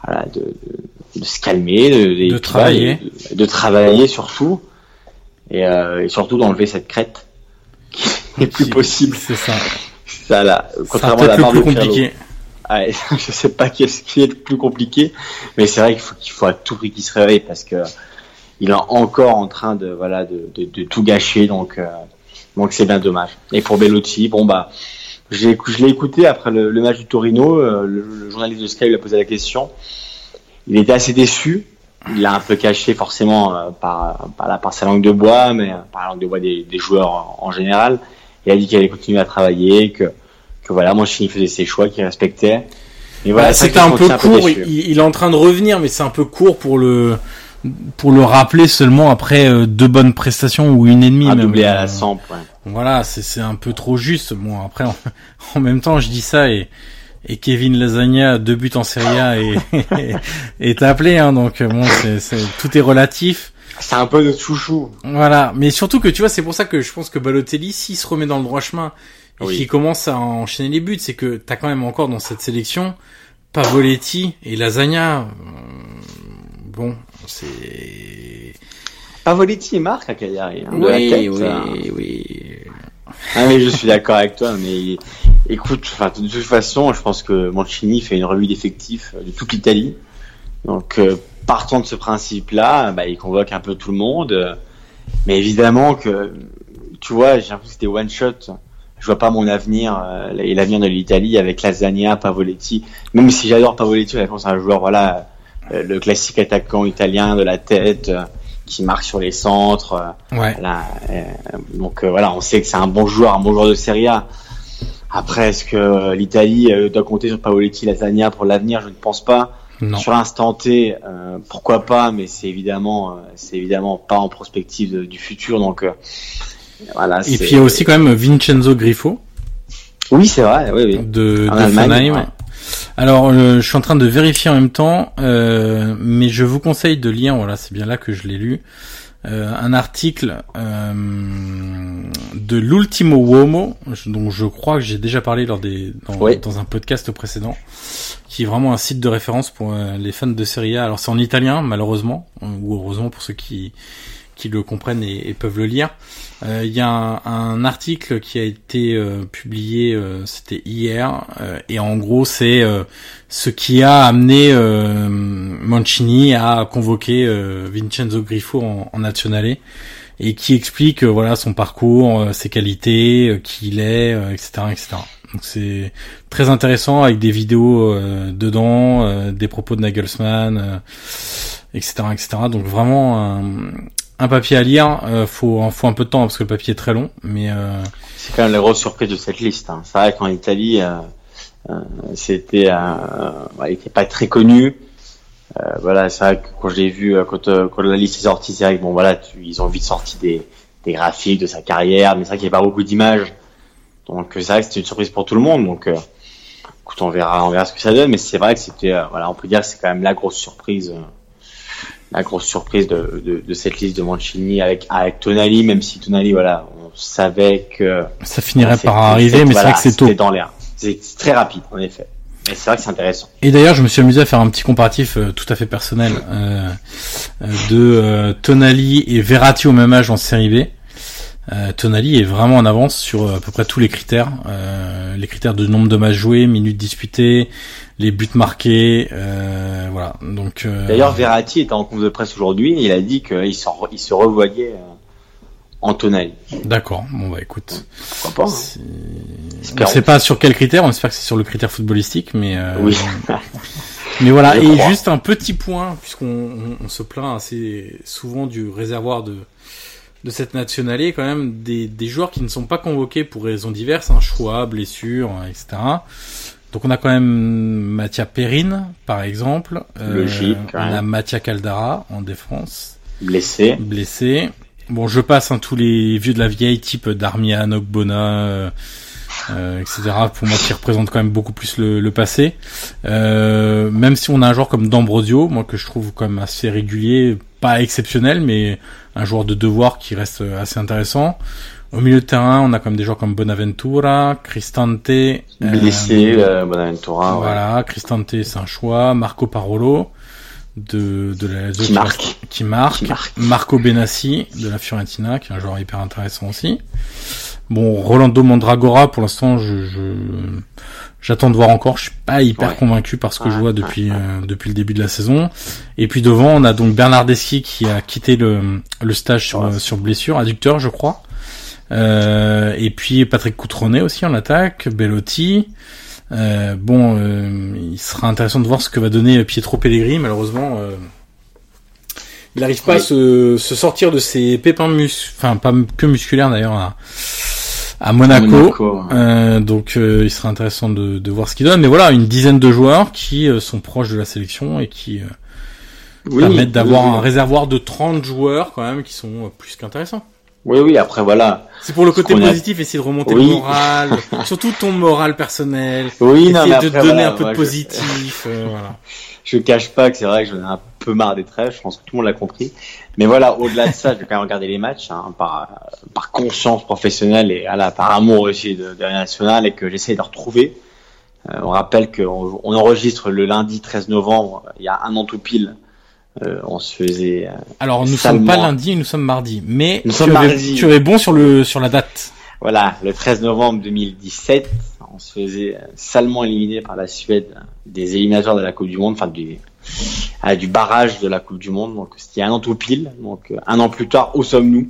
voilà, de, de, de se calmer, de, travailler. de, travailler surtout, et, euh, et surtout d'enlever cette crête qui n'est plus possible. C'est ça. Ça, là, contrairement à la le de compliqué. Ouais, je sais pas qu'est-ce qui est le plus compliqué, mais c'est vrai qu'il faut, qu'il faut à tout prix qu'il se réveille parce que il est encore en train de voilà de, de, de tout gâcher, donc euh, donc c'est bien dommage. Et pour Bellotti, bon bah j'ai je l'ai écouté après le, le match du Torino, euh, le, le journaliste de Sky lui a posé la question. Il était assez déçu. Il l'a un peu caché forcément euh, par, par, la, par sa langue de bois, mais euh, par la langue de bois des, des joueurs en, en général. Il a dit qu'il allait continuer à travailler, que, que voilà, Mancini faisait ses choix, qu'il respectait. Voilà, Bah, C'était un peu court. Il, il est en train de revenir, mais c'est un peu court pour le pour le rappeler seulement après euh, deux bonnes prestations ou une et demie Un même. doublé à la Euh, Samp, ouais. Voilà, c'est c'est un peu trop juste. Bon, après, en, en même temps, je dis ça et, et Kevin Lasagna, deux buts en Serie A, et, est appelé. Hein, donc bon, c'est c'est- tout est relatif. C'est un peu notre chouchou. Voilà, mais surtout que tu vois, c'est pour ça que je pense que Balotelli, s'il se remet dans le droit chemin et Oui. qu'il commence à enchaîner les buts, c'est que t'as quand même encore dans cette sélection Pavoletti et Lasagna. euh, Bon, c'est. Pavoletti et Marc à Cagliari. Hein, Oui, tête, oui, hein. oui. Ah mais je suis d'accord avec toi, mais écoute, de toute façon, je pense que Mancini fait une revue d'effectifs de toute l'Italie. Donc euh, partant de ce principe-là, bah, il convoque un peu tout le monde. euh, Mais évidemment que, tu vois, j'ai l'impression que c'était one shot. Je vois pas mon avenir euh, et l'avenir de l'Italie avec Lasagna, Pavoletti. Même si j'adore Pavoletti, je pense à un joueur, voilà, euh, le classique attaquant italien de la tête euh, qui marque sur les centres. euh, Ouais. euh, donc euh, voilà, on sait que c'est un bon joueur, un bon joueur de Serie A. Après, est-ce que euh, l'Italie euh, doit compter sur Pavoletti, Lasagna pour l'avenir? Je ne pense pas. Non. Sur l'instant T, euh, pourquoi pas, mais c'est évidemment, euh, c'est évidemment pas en prospective de- du futur. Donc euh, voilà. Et puis il y a aussi quand même Vincenzo Griffo Oui, c'est vrai. Oui, oui. de, de Allemagne, ouais. Alors, euh, je suis en train de vérifier en même temps, euh, mais je vous conseille de lire, voilà, c'est bien là que je l'ai lu, euh, un article euh, de l'Ultimo Uomo, dont je crois que j'ai déjà parlé lors des dans, Oui. dans un podcast précédent, qui est vraiment un site de référence pour les fans de Serie A. Alors c'est en italien, malheureusement, ou heureusement pour ceux qui qui le comprennent et, peuvent le lire. Euh, Il y a un, un article qui a été euh, publié, euh, c'était hier, et en gros c'est ce qui a amené Mancini à convoquer Vincenzo Griffo en, en Nazionale et qui explique voilà son parcours, ses qualités, qui il est, etc., etc. Donc c'est très intéressant avec des vidéos euh, dedans, euh, des propos de Nagelsmann, euh, etc., etc. Donc vraiment un, un papier à lire. Euh, faut faut un peu de temps parce que le papier est très long, mais euh, C'est quand même la grosse surprise de cette liste. Hein. C'est vrai qu'en Italie, euh, euh, c'était, euh, ouais, il était pas très connu. Euh, voilà, c'est vrai que quand je l'ai vu, euh, quand, euh, quand la liste est sortie, c'est vrai que bon, voilà, tu- ils ont vite sorti des, des graphiques de sa carrière, mais c'est vrai qu'il n'y a pas beaucoup d'images. Donc euh, c'est vrai que c'était une surprise pour tout le monde. Donc, euh, écoute, on verra, on verra ce que ça donne. Mais c'est vrai que c'était, euh, voilà, on peut dire que c'est quand même la grosse surprise. La grosse surprise de, de, de cette liste de Mancini avec avec Tonali, même si Tonali, voilà, on savait que ça finirait par arriver, mais c'est vrai que c'est tôt. dans l'air. C'est c'est très rapide, en effet. Mais c'est vrai que c'est intéressant. Et d'ailleurs, je me suis amusé à faire un petit comparatif euh, tout à fait personnel euh, euh, de euh, Tonali et Verratti au même âge en série B. Euh, Tonali est vraiment en avance sur euh, à peu près tous les critères, euh, les critères de nombre de matchs joués, minutes disputées, les buts marqués, euh, voilà. Donc euh, D'ailleurs, Verratti était en conf de presse aujourd'hui, il a dit qu'il il se revoyait euh, en Tonali. d'accord. Bon bah écoute, Pourquoi pas hein. on sait pas sur quel critère, on espère que c'est sur le critère footballistique, mais euh, Oui. Mais voilà, et juste un petit point, puisqu'on on, on se plaint assez souvent du réservoir de de cette nationale quand même des, des joueurs qui ne sont pas convoqués pour raisons diverses, un choix, blessure, etc. Donc on a quand même Mathia Perrine, par exemple. Euh, Logique, on ouais. a Mathia Caldara en défense, Blessé. blessé. Bon, je passe hein, tous les vieux de la vieille, type Darmian, Ogbona, euh, etc. Pour moi, qui représente quand même beaucoup plus le, le passé. Euh, même si on a un joueur comme D'Ambrosio, moi que je trouve quand même assez régulier, pas exceptionnel, mais un joueur de devoir qui reste assez intéressant. Au milieu de terrain, on a quand même des joueurs comme Bonaventura, Cristante, euh, Blessé, euh, Bonaventura. ouais. voilà, Cristante, c'est un choix. Marco Parolo de de la Qui marque. qui marque. Qui marque. Marco Benassi de la Fiorentina, qui est un joueur hyper intéressant aussi. Bon, Rolando Mondragora, pour l'instant, je, je j'attends de voir encore. Je suis pas hyper Ouais. convaincu par ce que je vois depuis euh, depuis le début de la saison. Et puis devant, on a donc Bernardeschi qui a quitté le le stage sur Ouais. sur blessure, adducteur, je crois. Euh, et puis Patrick Coutronnet aussi en attaque, Bellotti. Euh, bon, euh, il sera intéressant de voir ce que va donner Pietro Pellegrini. Malheureusement, euh, il n'arrive pas à se, se sortir de ses pépins mus, enfin pas que musculaires d'ailleurs à, à Monaco. Monaco, ouais. Euh, donc euh, il sera intéressant de, de voir ce qu'il donne. Mais voilà, une dizaine de joueurs qui euh, sont proches de la sélection et qui euh, Oui, permettent d'avoir oui, un réservoir de 30 joueurs quand même qui sont plus qu'intéressants. Oui, oui, après voilà. C'est pour le côté a- positif, essayer de remonter Oui. le moral, surtout ton moral personnel. Oui, non, essayer mais de donner voilà, un peu de je- positif. euh, voilà. Je cache pas que c'est vrai que j'en ai un peu marre des trêves, je pense que tout le monde l'a compris. Mais voilà, au-delà de ça, je vais quand même regarder les matchs hein, par, par conscience professionnelle et voilà, par amour aussi de, de la nationale et que j'essaie de retrouver. Euh, on rappelle qu'on on enregistre le lundi 13 novembre, il y a un an tout pile. Euh, on se faisait euh, Alors nous sommes pas lundi, nous sommes mardi, mais Nous tu, sommes avais- mardi. tu es bon sur le sur la date. Voilà, le 13 novembre 2017, on se faisait euh, salement éliminer par la Suède des éliminateurs de la Coupe du Monde, enfin du, ah, du barrage de la Coupe du Monde. Donc c'était un an tout pile. Donc euh, un an plus tard, où sommes-nous?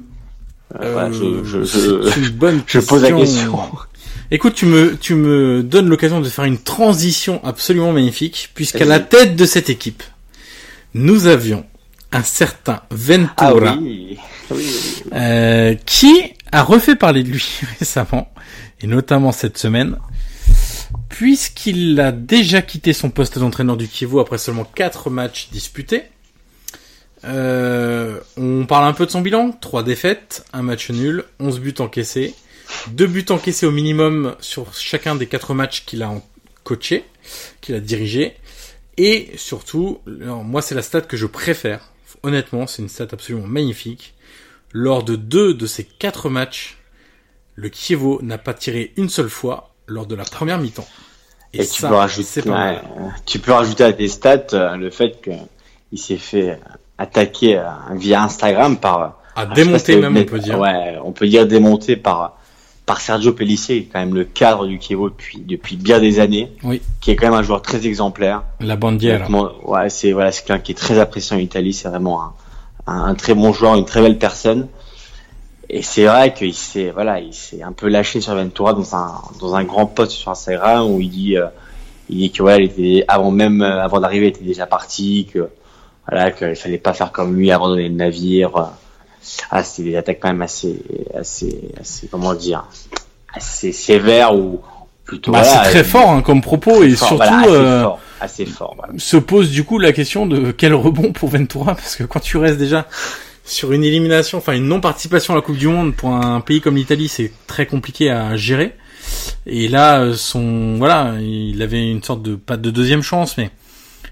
Euh, voilà, je, je, je, c'est une bonne je pose la question. Écoute, tu me tu me donnes l'occasion de faire une transition absolument magnifique, puisqu'à la tête de cette équipe, nous avions un certain Ventura. Ah oui, oui, oui. Euh, qui a refait parler de lui récemment, et notamment cette semaine, puisqu'il a déjà quitté son poste d'entraîneur du Kievo après seulement 4 matchs disputés. Euh, on parle un peu de son bilan, 3 défaites, un match nul, 11 buts encaissés, 2 buts encaissés au minimum sur chacun des 4 matchs qu'il a coaché, qu'il a dirigé, et surtout, moi c'est la stat que je préfère, honnêtement c'est une stat absolument magnifique, lors de deux de ces quatre matchs, le Kievo n'a pas tiré une seule fois lors de la première mi-temps. Et, tu, ça, peux rajouter, pas ouais, euh, tu peux rajouter à tes stats euh, le fait qu'il s'est fait euh, attaquer via Instagram par À Ah, démonter si même, on peut dire. Ouais, on peut dire démonté par par Sergio Pellissier, qui est quand même le cadre du Kievo depuis depuis bien des années, Oui, qui est quand même un joueur très exemplaire. la bandière. Ouais, c'est voilà, quelqu'un qui est très apprécié en Italie. C'est vraiment un, un, un très bon joueur, une très belle personne. Et c'est vrai qu'il s'est voilà, il s'est un peu lâché sur Ventura dans un dans un grand post sur Instagram où il dit euh, il dit que voilà, il était avant même euh, avant d'arriver, il était déjà parti, que voilà, qu'il fallait pas faire comme lui, abandonner le navire. Ah, c'était des attaques quand même assez assez assez comment dire, assez sévères ou plutôt. Bah, voilà, c'est très euh, fort hein, comme propos et fort, surtout voilà, assez euh, fort, assez fort. Voilà. se pose du coup la question de quel rebond pour Ventura parce que quand tu restes déjà sur une élimination, enfin une non-participation à la Coupe du Monde pour un pays comme l'Italie, c'est très compliqué à gérer. Et là, euh, son voilà, il avait une sorte de pas de deuxième chance, mais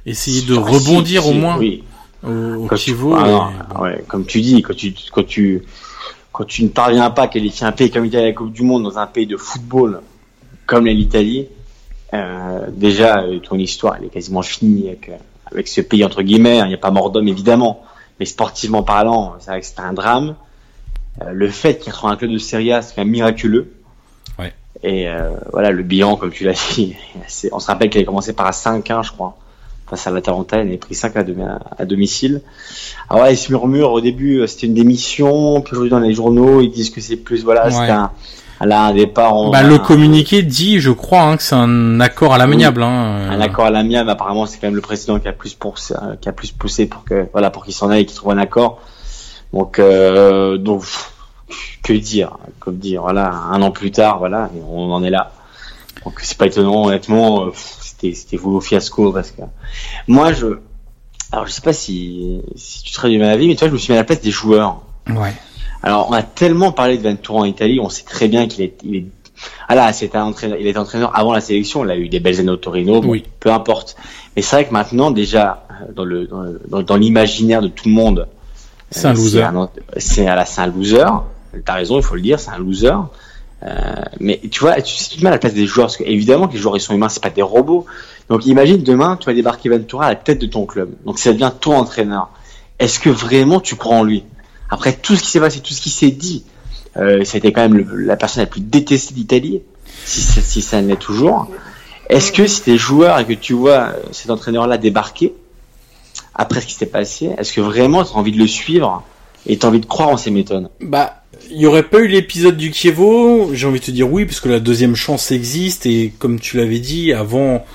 essayer de Ah, rebondir si, au moins Oui. Au, tu- ah ouais, comme tu dis, quand tu, quand tu, quand tu ne parviens pas à qualifier un pays comme l'Italie à la Coupe du Monde dans un pays de football comme l'Italie, euh, déjà euh, ton histoire elle est quasiment finie avec, euh, avec ce pays entre guillemets. hein. Il n'y a pas mort d'homme évidemment, mais sportivement parlant, c'est vrai que c'est un drame. Euh, le fait qu'il retrouve un club de Serie A, c'est quand même miraculeux. Ouais. Et euh, voilà, le bilan, comme tu l'as dit, on se rappelle qu'il avait commencé par un 5-1, je crois, face à l'Atalanta, il avait pris 5 à, à domicile. Alors voilà, il se murmure au début, euh, c'était une démission, puis aujourd'hui dans les journaux, ils disent que c'est plus, voilà, Ouais. c'était un, Là, un départ. on Bah, le communiqué dit, je crois, hein, que c'est un accord à l'amiable. Hein. Un accord à l'amiable, apparemment, c'est quand même le président qui a plus poussé, euh, qui a plus poussé pour que, voilà, pour qu'il s'en aille et qu'il trouve un accord. Donc, euh, donc, que dire, que dire, voilà, un an plus tard, voilà, on en est là. Donc, c'est pas étonnant, honnêtement, euh, c'était, c'était vouloir fiasco parce que moi, je, alors, je sais pas si, si tu serais du même avis, mais tu vois, je me suis mis à la place des joueurs. Ouais. Alors, on a tellement parlé de Ventura en Italie, on sait très bien qu'il est, il est, ah là, c'est un entraîneur, il était entraîneur avant la sélection, il a eu des belles années au Torino, bon, Oui. peu importe. Mais c'est vrai que maintenant, déjà, dans le, dans, l'imaginaire de tout le monde, C'est un euh, loser. un- C'est, à c'est un loser. T'as raison, il faut le dire, c'est un loser. Euh, mais tu vois, tu, si tu te mets à la place des joueurs, parce que évidemment que les joueurs ils sont humains, c'est pas des robots. Donc imagine demain, tu vas débarquer Ventura à la tête de ton club. Donc ça devient ton entraîneur. Est-ce que vraiment tu crois en lui? Après tout ce qui s'est passé, tout ce qui s'est dit, euh, c'était quand même la personne la plus détestée d'Italie, si, ça- si ça l'est toujours. Est-ce que si t'es joueur et que tu vois euh, cet entraîneur-là débarquer, après ce qui s'est passé, est-ce que vraiment tu as envie de le suivre? Et tu as envie de croire en ses méthodes Bah, il y aurait pas eu l'épisode du Kievo, j'ai envie de te dire oui, parce que la deuxième chance existe, et comme tu l'avais dit, avant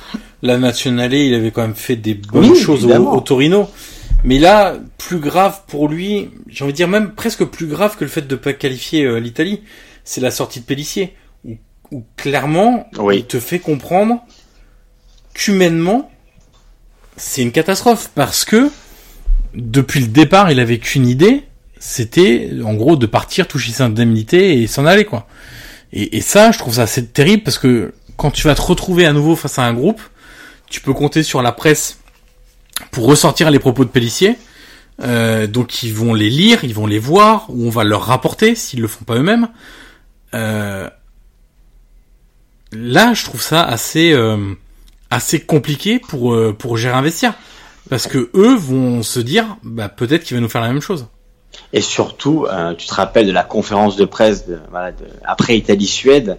la Nationale, il avait quand même fait des bonnes Oui, choses au, Torino. Mais là, plus grave pour lui, j'ai envie de dire même presque plus grave que le fait de pas qualifier euh, l'Italie, c'est la sortie de Pellissier, où, où clairement, Oui. il te fait comprendre qu'humainement, c'est une catastrophe, parce que depuis le départ, il avait qu'une idée, c'était en gros de partir, toucher ses indemnités et s'en aller quoi. Et, et ça, je trouve ça assez terrible parce que quand tu vas te retrouver à nouveau face à un groupe, tu peux compter sur la presse pour ressortir les propos de Pellissier. Euh, donc ils vont les lire, ils vont les voir, ou on va leur rapporter s'ils le font pas eux-mêmes. Euh, là, je trouve ça assez euh, assez compliqué pour euh, pour gérer un vestiaire parce que eux vont se dire bah peut-être qu'il va nous faire la même chose. Et surtout, euh, tu te rappelles de la conférence de presse de, voilà, de, après Italie-Suède,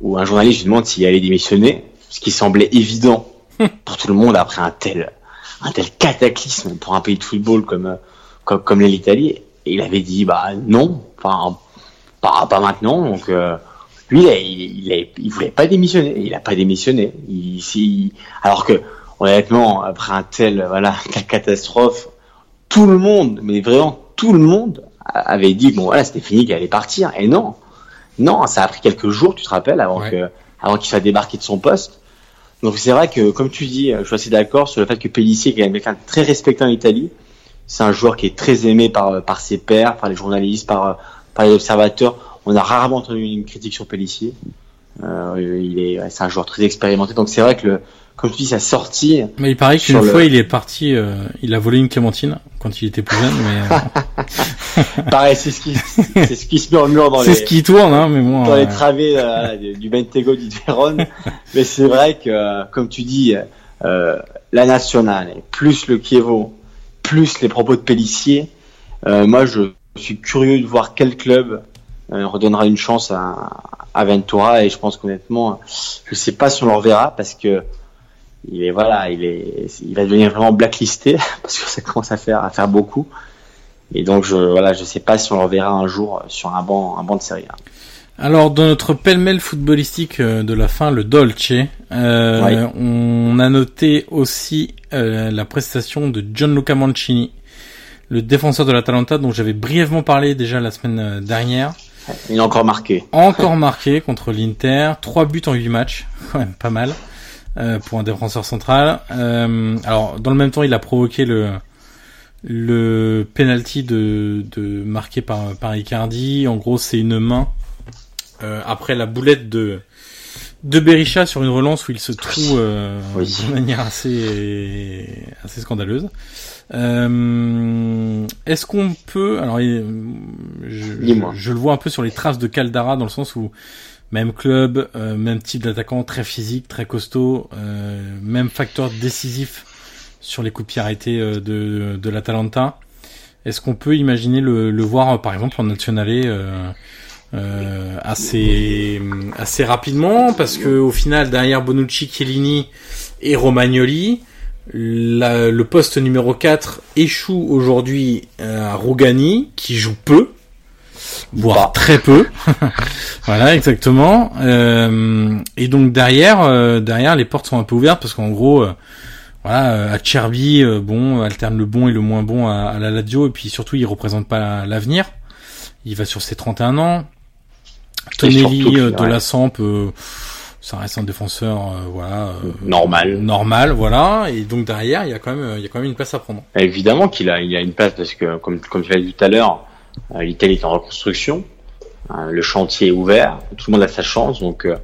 où un journaliste lui demande s'il allait démissionner, ce qui semblait évident pour tout le monde après un tel, un tel cataclysme pour un pays de football comme, euh, comme, l'Italie. Et il avait dit, bah non, enfin, pas, pas maintenant. Donc, euh, lui, il, a- il, il, a- il voulait pas démissionner. Il a pas démissionné. Il, alors que, honnêtement, après un tel, voilà, catastrophe, tout le monde, mais vraiment tout le monde avait dit bon voilà c'était fini qu'il allait partir. Et non. Non ça a pris quelques jours tu te rappelles avant Ouais. que avant qu'il soit débarqué de son poste. Donc c'est vrai que comme tu dis je suis assez d'accord sur le fait que Pellissier qui est quelqu'un de très respecté en Italie c'est un joueur qui est très aimé par par ses pairs par les journalistes par par les observateurs. On a rarement entendu une critique sur Pellissier. Euh, il est c'est un joueur très expérimenté. Donc c'est vrai que le, comme tu dis sa sortie Mais il paraît qu'une le- fois il est parti, euh, il a volé une clémentine quand il était plus jeune, mais euh, pareil c'est ce qui c'est ce qui se murmure dans c'est les ce qui tourne, hein. Mais bon, dans les euh, travées euh, du Bentego du Vérone. Mais c'est vrai que, euh, comme tu dis, euh, la nationale, plus le Kievo, plus les propos de Pellissier, euh, moi je suis curieux de voir quel club euh, redonnera une chance à, à Ventura et je pense qu'honnêtement, je sais pas si on le reverra parce que il est voilà, il est, il va devenir vraiment blacklisté parce que ça commence à faire à faire beaucoup. Et donc je voilà, je sais pas si on le reverra un jour sur un banc un banc de série. A. Alors dans notre pêle-mêle footballistique euh, de la fin, le Dolce, euh, on a noté aussi euh, la prestation de Gianluca Mancini, le défenseur de l'Atalanta dont j'avais brièvement parlé déjà la semaine dernière. Il a encore marqué. Encore marqué contre l'Inter, 3 buts en 8 matchs, quand même pas mal euh, pour un défenseur central. Euh, alors dans le même temps, il a provoqué le le penalty de, de marqué par par Icardi. En gros, c'est une main euh, après la boulette de de Berisha sur une relance où il se trouve euh, Oui. de manière assez assez scandaleuse. Euh, Est-ce qu'on peut alors je, je, je le vois un peu sur les traces de Caldara dans le sens où même club, euh, même type d'attaquant, très physique, très costaud, euh, même facteur décisif sur les coups de pied euh, de, de l'Atalanta. Est-ce qu'on peut imaginer le, le voir euh, par exemple en nationale euh, assez assez rapidement? Parce que au final derrière Bonucci, Chiellini et Romagnoli, la- le poste numéro 4 échoue aujourd'hui à Rougani qui joue peu. Voire très peu. voilà, exactement. Euh, et donc derrière, euh, derrière, les portes sont un peu ouvertes parce qu'en gros, euh, voilà, à Cherby, bon, alterne le bon et le moins bon à, la Lazio et puis surtout, il représente pas l'avenir. Il va sur ses 31 ans. Tonelli de la Samp, ça reste un défenseur, voilà, normal, normal, voilà. Et donc derrière, il y a quand même, il y a quand même une place à prendre. Évidemment qu'il a, il a une place parce que comme comme tu l'as dit tout à l'heure euh, L'Italie est en reconstruction, euh, le chantier est ouvert, tout le monde a sa chance, donc euh,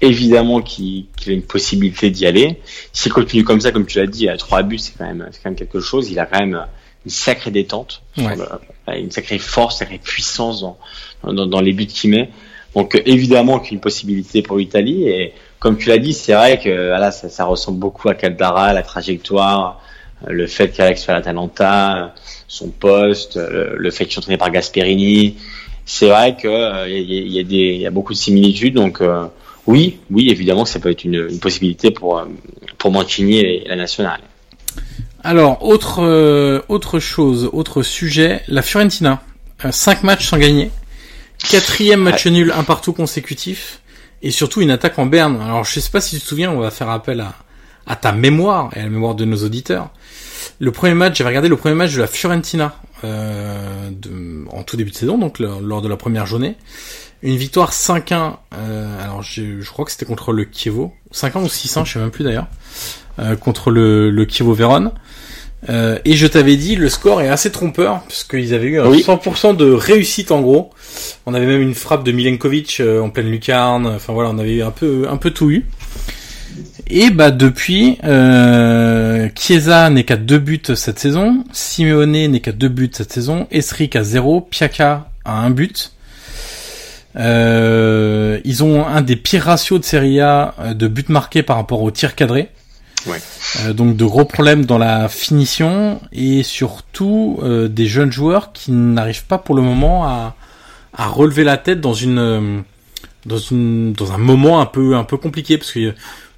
évidemment qu'il a une possibilité d'y aller. S'il continue comme ça, comme tu l'as dit, à trois buts, c'est quand même, c'est quand même quelque chose. Il a quand même une sacrée détente, une sacrée force, une sacrée puissance dans, dans, dans les buts qu'il met. Donc évidemment qu'il y a une possibilité pour l'Italie et comme tu l'as dit, c'est vrai que voilà, ça, ça, ressemble beaucoup à Caldara, la trajectoire, le fait qu'Alex soit à l'Atalanta, son poste, le, fait qu'il soit entraîné par Gasperini. C'est vrai qu'il euh, y, y, a des, y a beaucoup de similitudes. Donc euh, oui, oui, évidemment, ça peut être une, une possibilité pour euh, pour Mancini et la nationale. Alors autre autre chose, autre sujet, la Fiorentina, cinq matchs sans gagner, quatrième match nul, un partout consécutif, et surtout une attaque en berne. Alors je sais pas si tu te souviens, on va faire appel à à ta mémoire et à la mémoire de nos auditeurs. Le premier match, j'avais regardé le premier match de la Fiorentina euh, de, en tout début de saison, donc lors de la première journée. Une victoire 5-1, euh, alors je, je crois que c'était contre le Kievo, 5-1 ou 6-1, je sais même plus d'ailleurs, euh, contre le, le Kievo Vérone. Euh, et je t'avais dit, le score est assez trompeur, puisqu'ils avaient eu un 100% de réussite en gros. On avait même une frappe de Milenkovic euh, en pleine lucarne, enfin voilà, on avait un peu, un peu tout eu. Et bah depuis, euh, Chiesa n'est qu'à deux buts cette saison, Simeone n'est qu'à deux buts cette saison, Esric à zéro, Piaka à un but. Euh, ils ont un des pires ratios de Serie A euh, de buts marqués par rapport au tir cadré. Ouais. Euh, donc de gros problèmes dans la finition et surtout euh, des jeunes joueurs qui n'arrivent pas pour le moment à, à relever la tête dans une dans une dans un moment un peu un peu compliqué parce que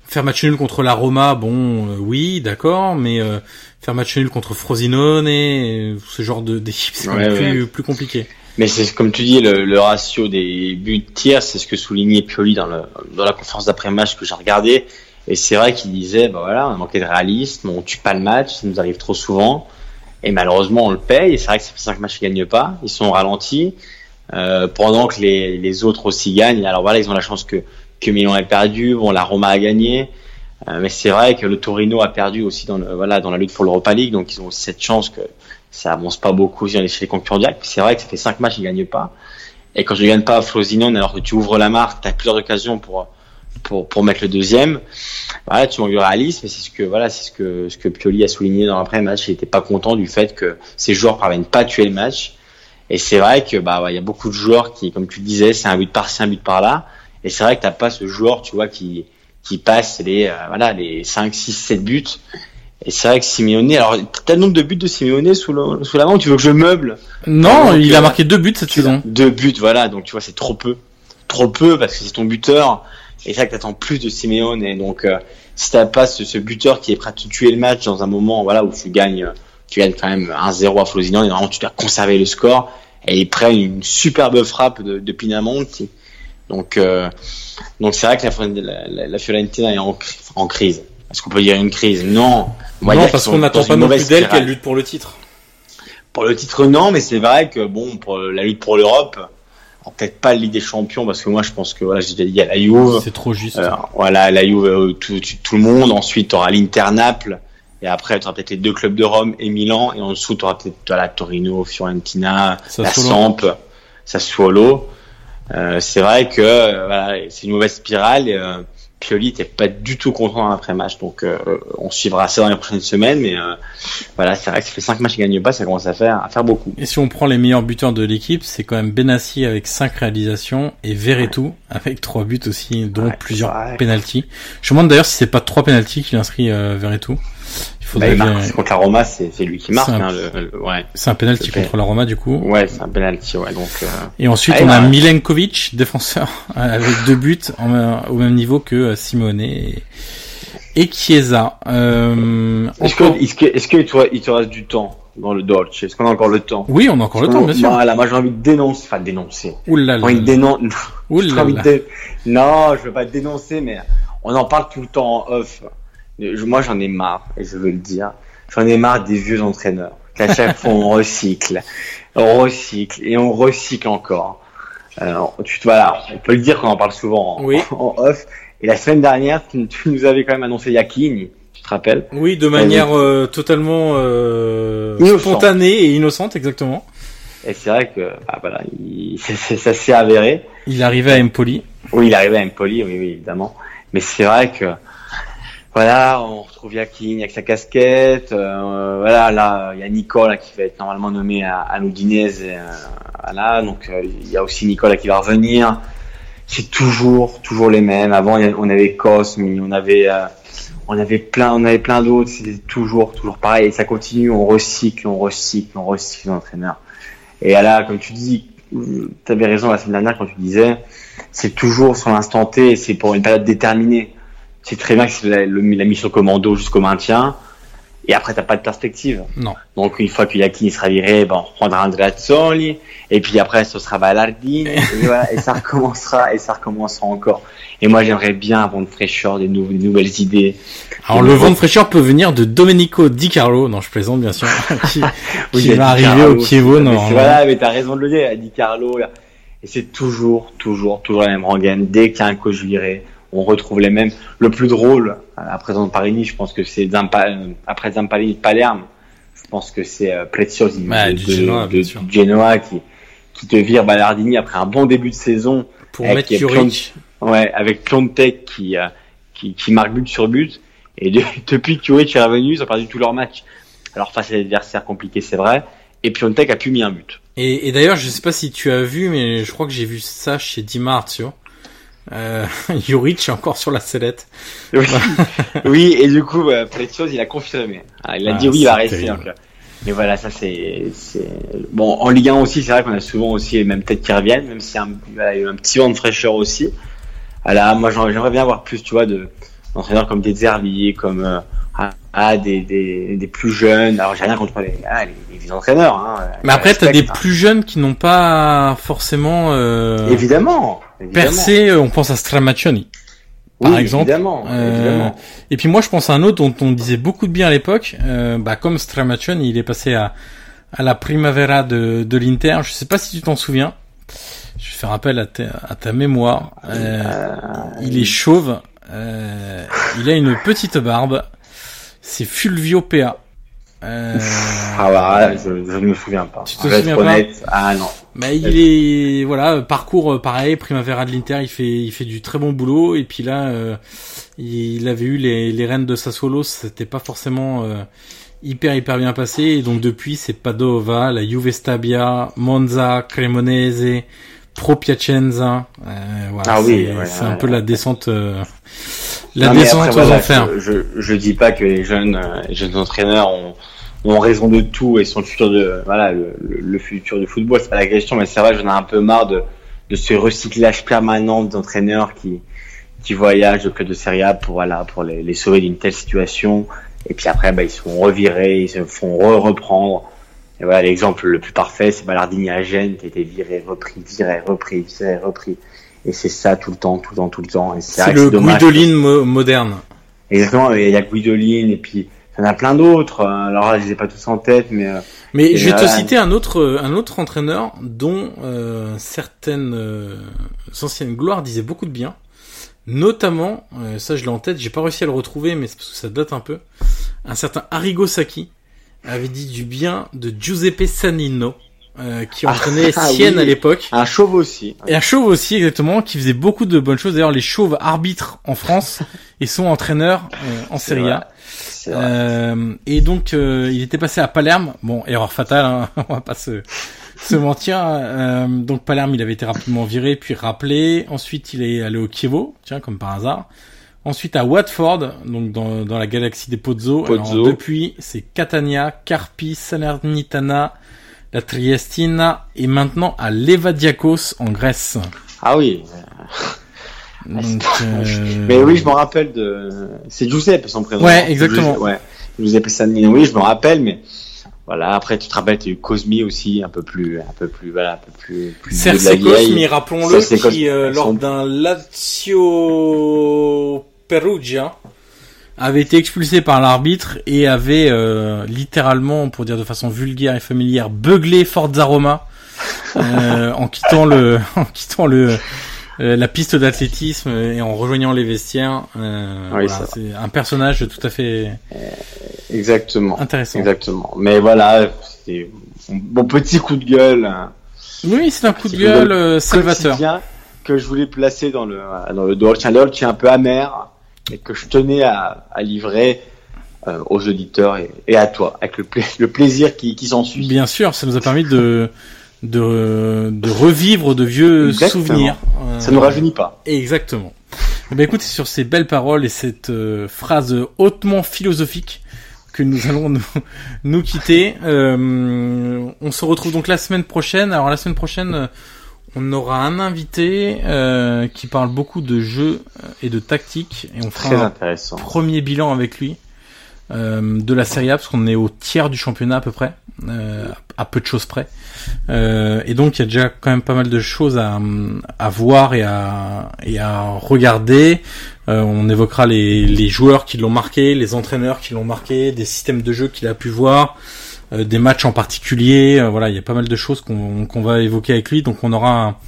faire match nul contre la Roma, bon, euh, oui, d'accord, mais euh, faire match nul contre Frosinone et ce genre de d'équipe, c'est plus, plus compliqué. Mais c'est comme tu dis, le, le ratio des buts tiers, c'est ce que soulignait Pioli dans, le, dans la conférence d'après-match que j'ai regardé. Et c'est vrai qu'il disait, bah voilà, on a manqué de réalisme, on tue pas le match, ça nous arrive trop souvent. Et malheureusement, on le paye. Et c'est vrai que ça fait cinq matchs qu'ils gagnent pas. Ils sont ralentis. Euh, pendant que les, les autres aussi gagnent. Alors voilà, ils ont la chance que que Milan a perdu, bon la Roma a gagné, euh, mais c'est vrai que le Torino a perdu aussi dans le, voilà dans la lutte pour l'Europa League, donc ils ont cette chance que ça avance pas beaucoup chez les concurrents. C'est vrai que ça fait cinq matchs ils gagnent pas, et quand je gagne pas à Frosinone alors que tu ouvres la marque, tu as plusieurs occasions pour pour, pour mettre le deuxième. Voilà, tu manques de réalisme, et c'est ce que voilà, c'est ce que ce que Pioli a souligné dans l'après-match. Il était pas content du fait que ces joueurs parviennent pas à tuer le match. Et c'est vrai que bah il y a beaucoup de joueurs qui, comme tu disais, c'est un but par-ci, un but par-là. Et c'est vrai que t'as pas ce joueur, tu vois, qui qui passe les euh, voilà les 5, 6, 7 buts. Et c'est vrai que Simeone, alors t'as le nombre de buts de Simeone sous, le, sous la main, tu veux que je meuble? Non, il a marqué deux buts cette saison. Deux buts, voilà, donc tu vois c'est trop peu, trop peu parce que c'est ton buteur. Et c'est vrai que t'attends plus de Simeone. Et donc euh, si t'as pas ce, ce, buteur qui est prêt à te tuer le match dans un moment voilà où tu gagnes, tu gagnes quand même 1-0 à Frosinone et normalement tu dois conserver le score. Et ils prennent une superbe frappe de, de Pinamonti donc, euh, donc c'est vrai que la, la, la, Fiorentina est en, en crise. Est-ce qu'on peut dire une crise? Non. non, parce qu'on n'attend pas non plus d'elle qu'elle lutte pour le titre. Pour le titre, non, mais c'est vrai que bon, pour la lutte pour l'Europe, peut-être pas la Ligue des Champions, parce que moi je pense que voilà, j'ai dit, il y a la Juve. C'est trop juste. Euh, voilà, la Juve, euh, tout, tout, le monde. Ensuite, tu auras l'Inter Naples. Et après, tu auras peut-être les deux clubs de Rome et Milan. Et en dessous, tu auras peut-être la Torino, Fiorentina, la Samp, Sassuolo. Euh, c'est vrai que euh, voilà, c'est une mauvaise spirale. Et, euh, Pioli n'était pas du tout content après match, donc euh, on suivra ça dans les prochaines semaines. Mais voilà, c'est vrai que ça fait 5 matchs qu'il gagne pas, ça commence à faire à faire beaucoup. Et si on prend les meilleurs buteurs de l'équipe, c'est quand même Benassi avec 5 réalisations et Verretou avec 3 buts aussi, dont plusieurs penalties. Je me demande d'ailleurs si c'est pas 3 penalties qu'il inscrit euh, Verretou. Bah, contre la Roma, c'est lui qui marque. Hein, ouais. C'est un penalty contre la Roma du coup. Ouais, c'est un penalty. Ouais, donc. Euh... Et ensuite, on a Milenkovic, défenseur, avec deux buts au même niveau que euh, Simone et, et Chiesa. Euh, est-ce que, est-ce que, est-ce que il te reste du temps dans le Dolce Est-ce qu'on a encore le temps? Oui, on a encore le temps, bien sûr. Voilà, moi j'ai envie de dénoncer, enfin dénoncer. Oulala. Envie de dénoncer. Oulala. Non, je veux pas dénoncer, mais on en parle tout le temps en off. Moi j'en ai marre, et je veux le dire. J'en ai marre des vieux entraîneurs. Qu'à chaque fois on recycle, on recycle et on recycle encore. Alors, tu, voilà, on peut le dire qu'on en parle souvent en, Oui. en off. Et la semaine dernière, tu, tu nous avais quand même annoncé Yakin, tu te rappelles? Oui, de manière euh, totalement euh, spontanée et innocente, exactement. Et c'est vrai que bah, voilà, il- ça s'est avéré. Il arrivait à Empoli. Oui, il arrivait à Empoli, oui, oui, évidemment. Mais c'est vrai que voilà, on retrouve Yakin avec sa casquette. euh, voilà, là, il y a Nicole qui va être normalement nommé à, à l'Udinese. et, euh, voilà, donc euh, il y a aussi Nicolas qui va revenir. C'est toujours, toujours les mêmes. Avant, on avait Cosme, on avait, euh, on avait plein, on avait plein d'autres. C'était toujours, toujours pareil. Et ça continue. On recycle, on recycle, on recycle l'entraîneur. Et là, comme tu dis, tu avais raison la semaine dernière quand tu disais, c'est toujours sur l'instant T, c'est pour une période déterminée. C'est très bien que c'est la, mission commando jusqu'au maintien, et après t'as pas de perspective. Non. Donc une fois que Yakin sera viré, ben, on reprendra Andreazzoli, et puis après ce sera Ballardini, et, voilà, et ça recommencera, et ça recommencera encore. Et moi j'aimerais bien avoir une fraîcheur, des, nou- des nouvelles idées. Alors le vent de fraîcheur peut venir de Domenico Di Carlo, non je plaisante bien sûr, qui, Oui, qui va arriver Carlo au mais Non, c'est- Voilà, mais t'as raison de le dire, Di Carlo. là. Et c'est toujours, toujours, toujours la même rengaine. Dès qu'il y a un coach viré, on retrouve les mêmes. Le plus drôle, à présent de Parini, je pense que c'est Zampa, euh, après Zampalini de Palerme, je pense que c'est euh, Preziosi Ouais, de, du de- Genoa, de- du Genoa qui, qui te vire Ballardini après un bon début de saison. pour avec Juric. Ouais, avec Piontek qui, euh, qui, qui marque but sur but. Et de- depuis que Juric est revenu, ils ont perdu tous leurs matchs. Alors face à des adversaires compliqués, c'est vrai. Et Piontek a pu mis un but. Et, et d'ailleurs, je sais pas si tu as vu, mais je crois que j'ai vu ça chez Di Marzio. Euh, Juric est encore sur la sellette. Oui, oui et du coup, bah, Preziosi, il a confirmé. Ah, il a Ah, dit oui, il va rester. donc, Mais voilà, ça c'est, bon. En Ligue 1 aussi, c'est vrai qu'on a souvent aussi les mêmes têtes qui reviennent, même s'il y a un, voilà, il y a eu un petit vent de fraîcheur aussi. Voilà, moi j'aimerais bien avoir plus, tu vois, de d'entraîneurs comme des Zerli, comme euh, ah, ah, des, des, des plus jeunes. Alors j'ai rien contre les, ah, les, les entraîneurs. Hein, Mais après, t'as des hein. plus jeunes qui n'ont pas forcément euh, Évidemment. évidemment. percé. euh, On pense à Stramaccioni. par Oui, exemple. Évidemment, Euh, évidemment. Et puis moi, je pense à un autre dont on disait beaucoup de bien à l'époque. Euh, bah, comme Stramaccioni, il est passé à, à la Primavera de, de l'Inter. Je sais pas si tu t'en souviens. Je fais rappel à ta, à ta mémoire. Euh, il est chauve. Euh, il a une petite barbe. C'est Fulvio Pea. Euh, Ah bah, je, ne me souviens pas. Tu te Je vais être souviens pas. Ah non. bah, il est voilà parcours euh, pareil Primavera de l'Inter il fait il fait du très bon boulot et puis là euh, il avait eu les les rênes de Sassuolo c'était pas forcément euh, hyper hyper bien passé et donc depuis c'est Padova la Juve Stabia Monza Cremonese Pro Piacenza euh, voilà, Ah oui, c'est ouais, c'est ouais, un peu ouais. la descente euh, la Non, descente après, aux enfers Je, je, dis pas que les jeunes, euh, les jeunes entraîneurs ont, ont raison de tout et sont le futur de, voilà, le, le, le futur du football. C'est pas la question, mais c'est vrai, j'en ai un peu marre de, de ce recyclage permanent d'entraîneurs qui, qui voyagent au club de Serie A pour, voilà, pour les, les sauver d'une telle situation. Et puis après, bah, ils sont revirés, ils se font re reprendre. Et voilà, l'exemple le plus parfait, c'est Ballardini à Gênes, qui a été viré, repris, viré, repris, viré, repris. Et c'est ça tout le temps, tout le temps, tout le temps. Et c'est le dommage. Guidolin mo- moderne Exactement, il y a Guidolin, et puis il y en a plein d'autres. euh, Alors là, je les ai pas tous en tête, mais euh, Mais je vais te citer un autre, un autre entraîneur dont euh, certaines euh, anciennes gloires disaient beaucoup de bien. Notamment, euh, ça je l'ai en tête, j'ai pas réussi à le retrouver, mais c'est parce que ça date un peu. Un certain Arrigo Sacchi avait dit du bien de Giuseppe Sanino, euh, qui entraînait ah Sienne oui. à l'époque. un chauve aussi. Et un chauve aussi, exactement, qui faisait beaucoup de bonnes choses. D'ailleurs, les chauves arbitrent en France et sont entraîneurs euh, en Serie A. Euh, et donc euh, il était passé à Palerme. Bon, erreur fatale, hein, on va pas se, se mentir. Euh, donc Palerme, il avait été rapidement viré, puis rappelé. Ensuite, il est allé au Chievo, tiens, comme par hasard. Ensuite à Watford, donc dans, dans la galaxie des Pozzo. Alors, depuis, c'est Catania, Carpi, Salernitana, la Triestina et maintenant à Levadiakos en Grèce. Ah oui. Donc, euh, Mais oui, je me rappelle de. C'est Giuseppe son prénom. Ouais, exactement. Giuseppe, ouais. Giuseppe Sanino. Oui, je me rappelle, mais voilà. Après, tu te rappelles, tu as eu Cosmi aussi, un peu plus, un peu plus, voilà, un peu plus. plus. Cosmi, rappelons-le, qui euh, lors d'un Lazio Perugia avait été expulsé par l'arbitre et avait euh, littéralement, pour dire de façon vulgaire et familière, beuglé Forza Roma euh, en quittant le, en quittant le euh, la piste d'athlétisme et en rejoignant les vestiaires. Euh, Oui, voilà, c'est c'est un personnage tout à fait Exactement. intéressant. Exactement. Mais voilà, c'était mon petit coup de gueule. hein. Oui, c'est un coup de gueule euh, salvateur. que je voulais placer dans le dans le Dolce, un Dolce un peu amer et que je tenais à, à livrer euh, aux auditeurs et, et à toi avec le, pla- le plaisir qui, qui s'ensuit. Bien sûr, ça nous a permis de de, de revivre de vieux Exactement. souvenirs. Euh, Ça ne nous rajeunit pas. Exactement. Eh ben écoute, c'est sur ces belles paroles et cette euh, phrase hautement philosophique que nous allons nous, nous quitter. Euh, on se retrouve donc la semaine prochaine. Alors la semaine prochaine, euh, on aura un invité euh, qui parle beaucoup de jeux euh, et de tactique et on fera Très un premier bilan avec lui euh, de la Serie A parce qu'on est au tiers du championnat à peu près, euh, à peu de choses près. Euh, et donc il y a déjà quand même pas mal de choses à, à voir et à, et à regarder. Euh, on évoquera les, les joueurs qui l'ont marqué, les entraîneurs qui l'ont marqué, des systèmes de jeu qu'il a pu voir, euh, des matchs en particulier. Euh, voilà, il y a pas mal de choses qu'on va évoquer avec lui. Donc on aura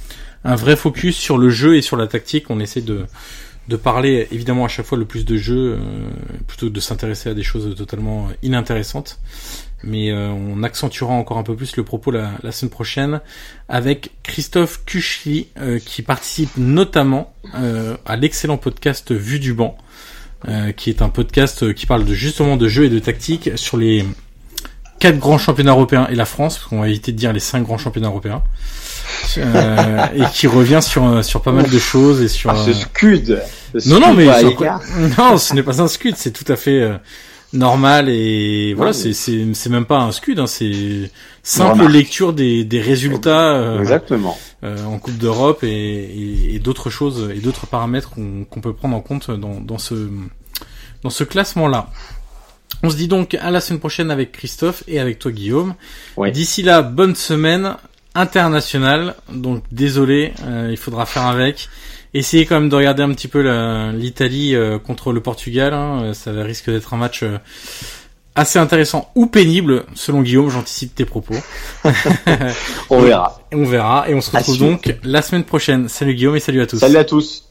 un, vrai focus sur le jeu et sur la tactique. On essaie de de parler évidemment à chaque fois le plus de jeux, euh, plutôt que de s'intéresser à des choses totalement inintéressantes. Mais on accentuera encore un peu plus le propos la, la semaine prochaine avec Christophe Kuchli euh, qui participe notamment à l'excellent podcast Vue du banc, qui est un podcast qui parle de justement de jeux et de tactique sur les quatre grands championnats européens et la France, parce qu'on va éviter de dire les cinq grands championnats européens, euh, et qui revient sur euh, sur pas mal de choses et sur Ah, ce euh, scud. ce non, non, mais sur- non, ce n'est pas un scud, c'est tout à fait euh, normal et voilà, mais- c'est c'est c'est même pas un scud, hein, c'est simple remarque. lecture des des résultats euh, Exactement. euh, en Coupe d'Europe et, et, et d'autres choses et d'autres paramètres qu'on qu'on peut prendre en compte dans dans ce dans ce classement là. On se dit donc à la semaine prochaine avec Christophe et avec toi Guillaume. D'ici là, bonne semaine internationale. Donc désolé, euh, il faudra faire avec. Essayez quand même de regarder un petit peu l'Italie euh, contre le Portugal. hein. Euh, Ça risque d'être un match euh, assez intéressant ou pénible, selon Guillaume. J'anticipe tes propos. On verra. Et on verra. Et on se retrouve donc la semaine prochaine. Salut Guillaume et salut à tous. Salut à tous.